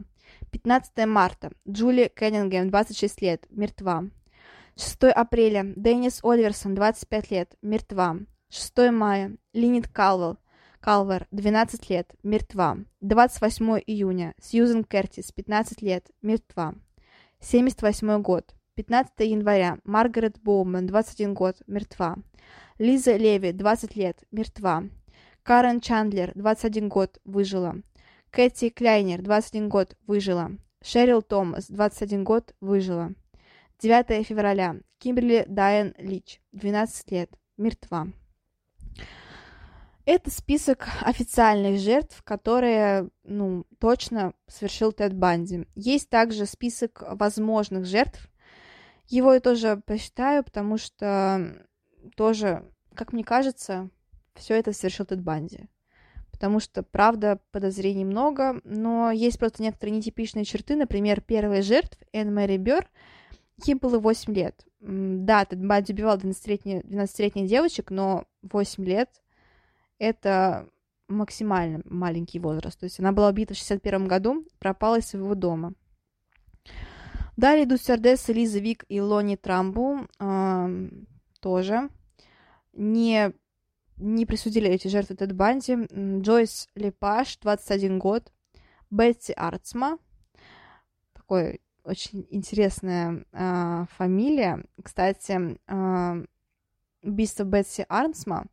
Speaker 1: 15 марта. Джули Кеннингем, 26 лет, мертва. 6 апреля. Деннис Оливерсон, 25 лет, мертва. 6 мая. Линит Калвелл, Калвер, 12 лет, мертва. 28 июня. Сьюзен Кертис, 15 лет, мертва. 78 год. 15 января. Маргарет Боуман, 21 год, мертва. Лиза Леви, 20 лет, мертва. Карен Чандлер, 21 год, выжила. Кэти Кляйнер, 21 год, выжила. Шерил Томас, 21 год, выжила. 9 февраля. Кимберли Дайан Лич, 12 лет, мертва. Это список официальных жертв, которые, ну, точно совершил Тед Банди. Есть также список возможных жертв. Его я тоже посчитаю, потому что тоже, как мне кажется, все это совершил Тед Банди. Потому что, правда, подозрений много, но есть просто некоторые нетипичные черты. Например, первая жертва, Энн Мэри Бёрр, ей было 8 лет. Да, Тед Банди убивал 12-летних 12 девочек, но 8 лет — это максимально маленький возраст. То есть она была убита в 61 году, пропала из своего дома. Далее идут стюардессы Лиза Вик и Лони Трамбу, э, тоже не, не присудили эти жертвы Тед Банди. Джойс Лепаш, 21 год. Бетси Арцма, такой очень интересная э, фамилия. Кстати, э, убийство Бетси Арцма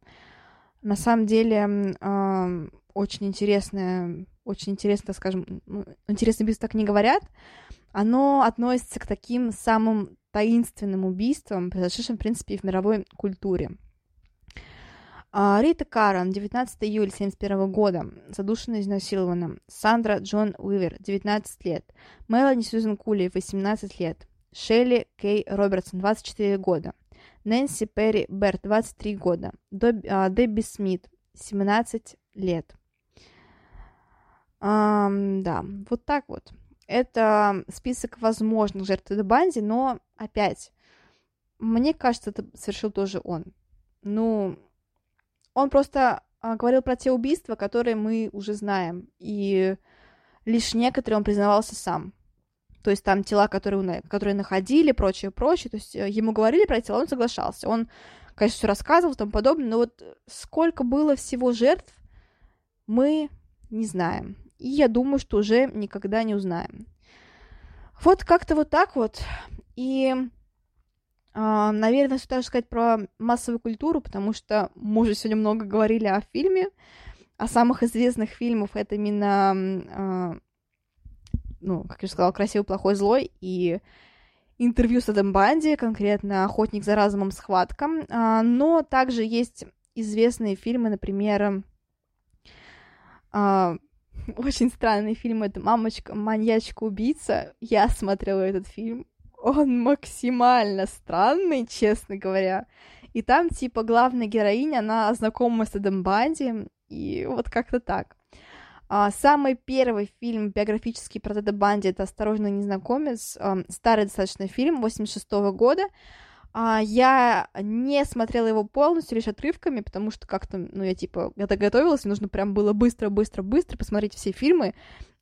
Speaker 1: на самом деле э, очень интересное, очень интересно, скажем, ну, интересное убийство так не говорят, оно относится к таким самым таинственным убийствам, произошедшим, в принципе, и в мировой культуре. А, Рита Карен, 19 июля 1971 года, задушена изнасилована. Сандра Джон Уивер, 19 лет. Мелани Сьюзен Кули, 18 лет. Шелли Кей Робертсон, 24 года. Нэнси Перри Берт, 23 года. А, Дебби Смит, 17 лет. А, да, вот так вот. Это список возможных жертв Банди, но опять, мне кажется, это совершил тоже он. Ну, он просто а, говорил про те убийства, которые мы уже знаем, и лишь некоторые он признавался сам. То есть там тела, которые, которые находили, прочее, прочее, то есть э, ему говорили про тела, он соглашался, он, конечно, все рассказывал и тому подобное, но вот сколько было всего жертв, мы не знаем, и я думаю, что уже никогда не узнаем. Вот как-то вот так вот, и, наверное, стоит сказать про массовую культуру, потому что мы уже сегодня много говорили о фильме, о самых известных фильмах, это именно э, ну, как я уже сказала, красивый, плохой, злой, и интервью с Эдом Банди, конкретно «Охотник за разумом. Схватка», а, но также есть известные фильмы, например, а, очень странный фильм, это «Мамочка, маньячка, убийца». Я смотрела этот фильм, он максимально странный, честно говоря. И там, типа, главная героиня, она знакома с Эдом Банди, и вот как-то так. А, самый первый фильм биографический про Теда Банди это «Осторожный незнакомец», старый достаточно фильм 86 -го года. А, я не смотрела его полностью, лишь отрывками, потому что как-то, ну, я типа, когда готовилась, нужно прям было быстро-быстро-быстро посмотреть все фильмы.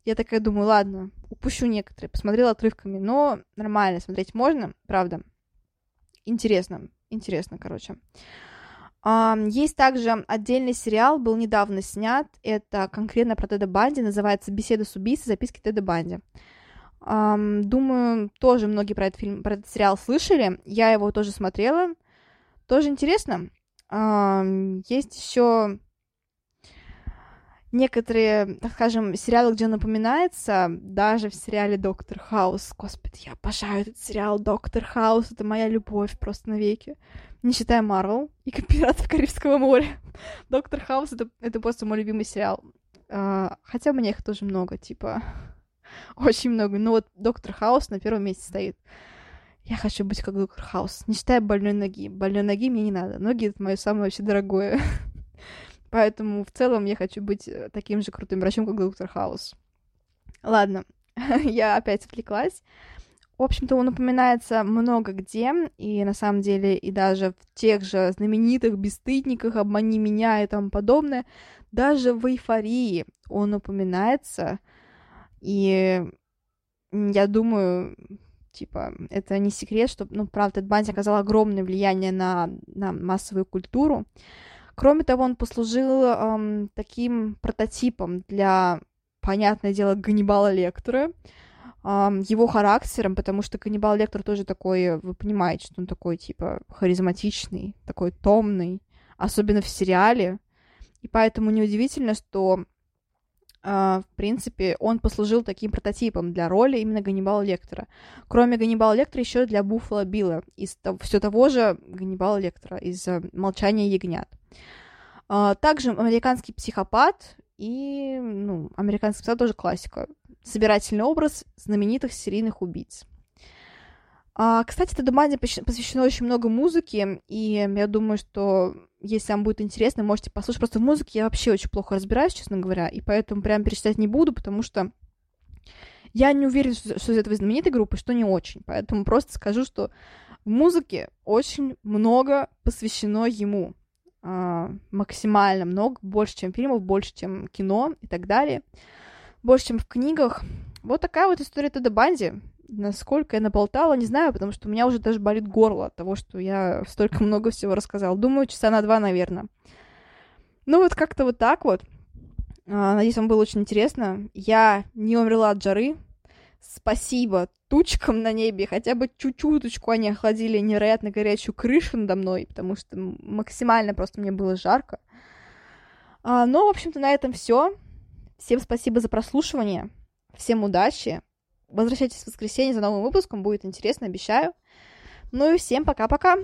Speaker 1: Я такая думаю, ладно, упущу некоторые, посмотрела отрывками, но нормально, смотреть можно, правда. Интересно, интересно, короче. Есть также отдельный сериал, был недавно снят, это конкретно про Теда Банди, называется «Беседа с убийцей. Записки Теда Банди». Думаю, тоже многие про этот фильм, про этот сериал слышали, я его тоже смотрела, тоже интересно. Есть еще некоторые, скажем, сериалы, где он напоминается, даже в сериале Доктор Хаус. Господи, я обожаю этот сериал Доктор Хаус, это моя любовь просто навеки не считая Марвел и Пиратов Карибского моря. Доктор Хаус это, это просто мой любимый сериал. Uh, хотя у меня их тоже много, типа, очень много. Но вот Доктор Хаус на первом месте стоит. Я хочу быть как Доктор Хаус, не считая больной ноги. Больной ноги мне не надо. Ноги — это мое самое вообще дорогое. Поэтому в целом я хочу быть э, таким же крутым врачом, как Доктор Хаус. Ладно, я опять отвлеклась. В общем-то, он упоминается много где, и на самом деле и даже в тех же знаменитых бесстыдниках «Обмани меня» и тому подобное, даже в «Эйфории» он упоминается, и я думаю, типа, это не секрет, что, ну, правда, Тед Банди оказал огромное влияние на, на массовую культуру. Кроме того, он послужил эм, таким прототипом для, понятное дело, Ганнибала Лектора, эм, его характером, потому что Ганнибал Лектор тоже такой, вы понимаете, что он такой, типа, харизматичный, такой томный, особенно в сериале. И поэтому неудивительно, что в принципе, он послужил таким прототипом для роли именно Ганнибала Лектора. Кроме Ганнибала Лектора, еще для Буффало Билла, из все того же Ганнибала Лектора, из uh, «Молчания ягнят». Uh, также «Американский психопат» и, ну, «Американский психопат» тоже классика. Собирательный образ знаменитых серийных убийц. А, кстати, Теду Банди посвящено очень много музыки, и я думаю, что если вам будет интересно, можете послушать. Просто в музыке я вообще очень плохо разбираюсь, честно говоря, и поэтому прям перечислять не буду, потому что я не уверена, что, что из этого знаменитой группы, что не очень. Поэтому просто скажу, что в музыке очень много посвящено ему. А, максимально много, больше, чем фильмов, больше, чем кино и так далее. Больше, чем в книгах. Вот такая вот история Теда Банди. Насколько я наболтала, не знаю, потому что у меня уже даже болит горло от того, что я столько много всего рассказала. Думаю, часа на два, наверное. Ну вот как-то вот так вот. А, надеюсь, вам было очень интересно. Я не умерла от жары. Спасибо тучкам на небе. Хотя бы чуть-чуточку они охладили невероятно горячую крышу надо мной, потому что максимально просто мне было жарко. А, ну, в общем-то, на этом все. Всем спасибо за прослушивание. Всем удачи. Возвращайтесь в воскресенье за новым выпуском, будет интересно, обещаю. Ну и всем пока-пока.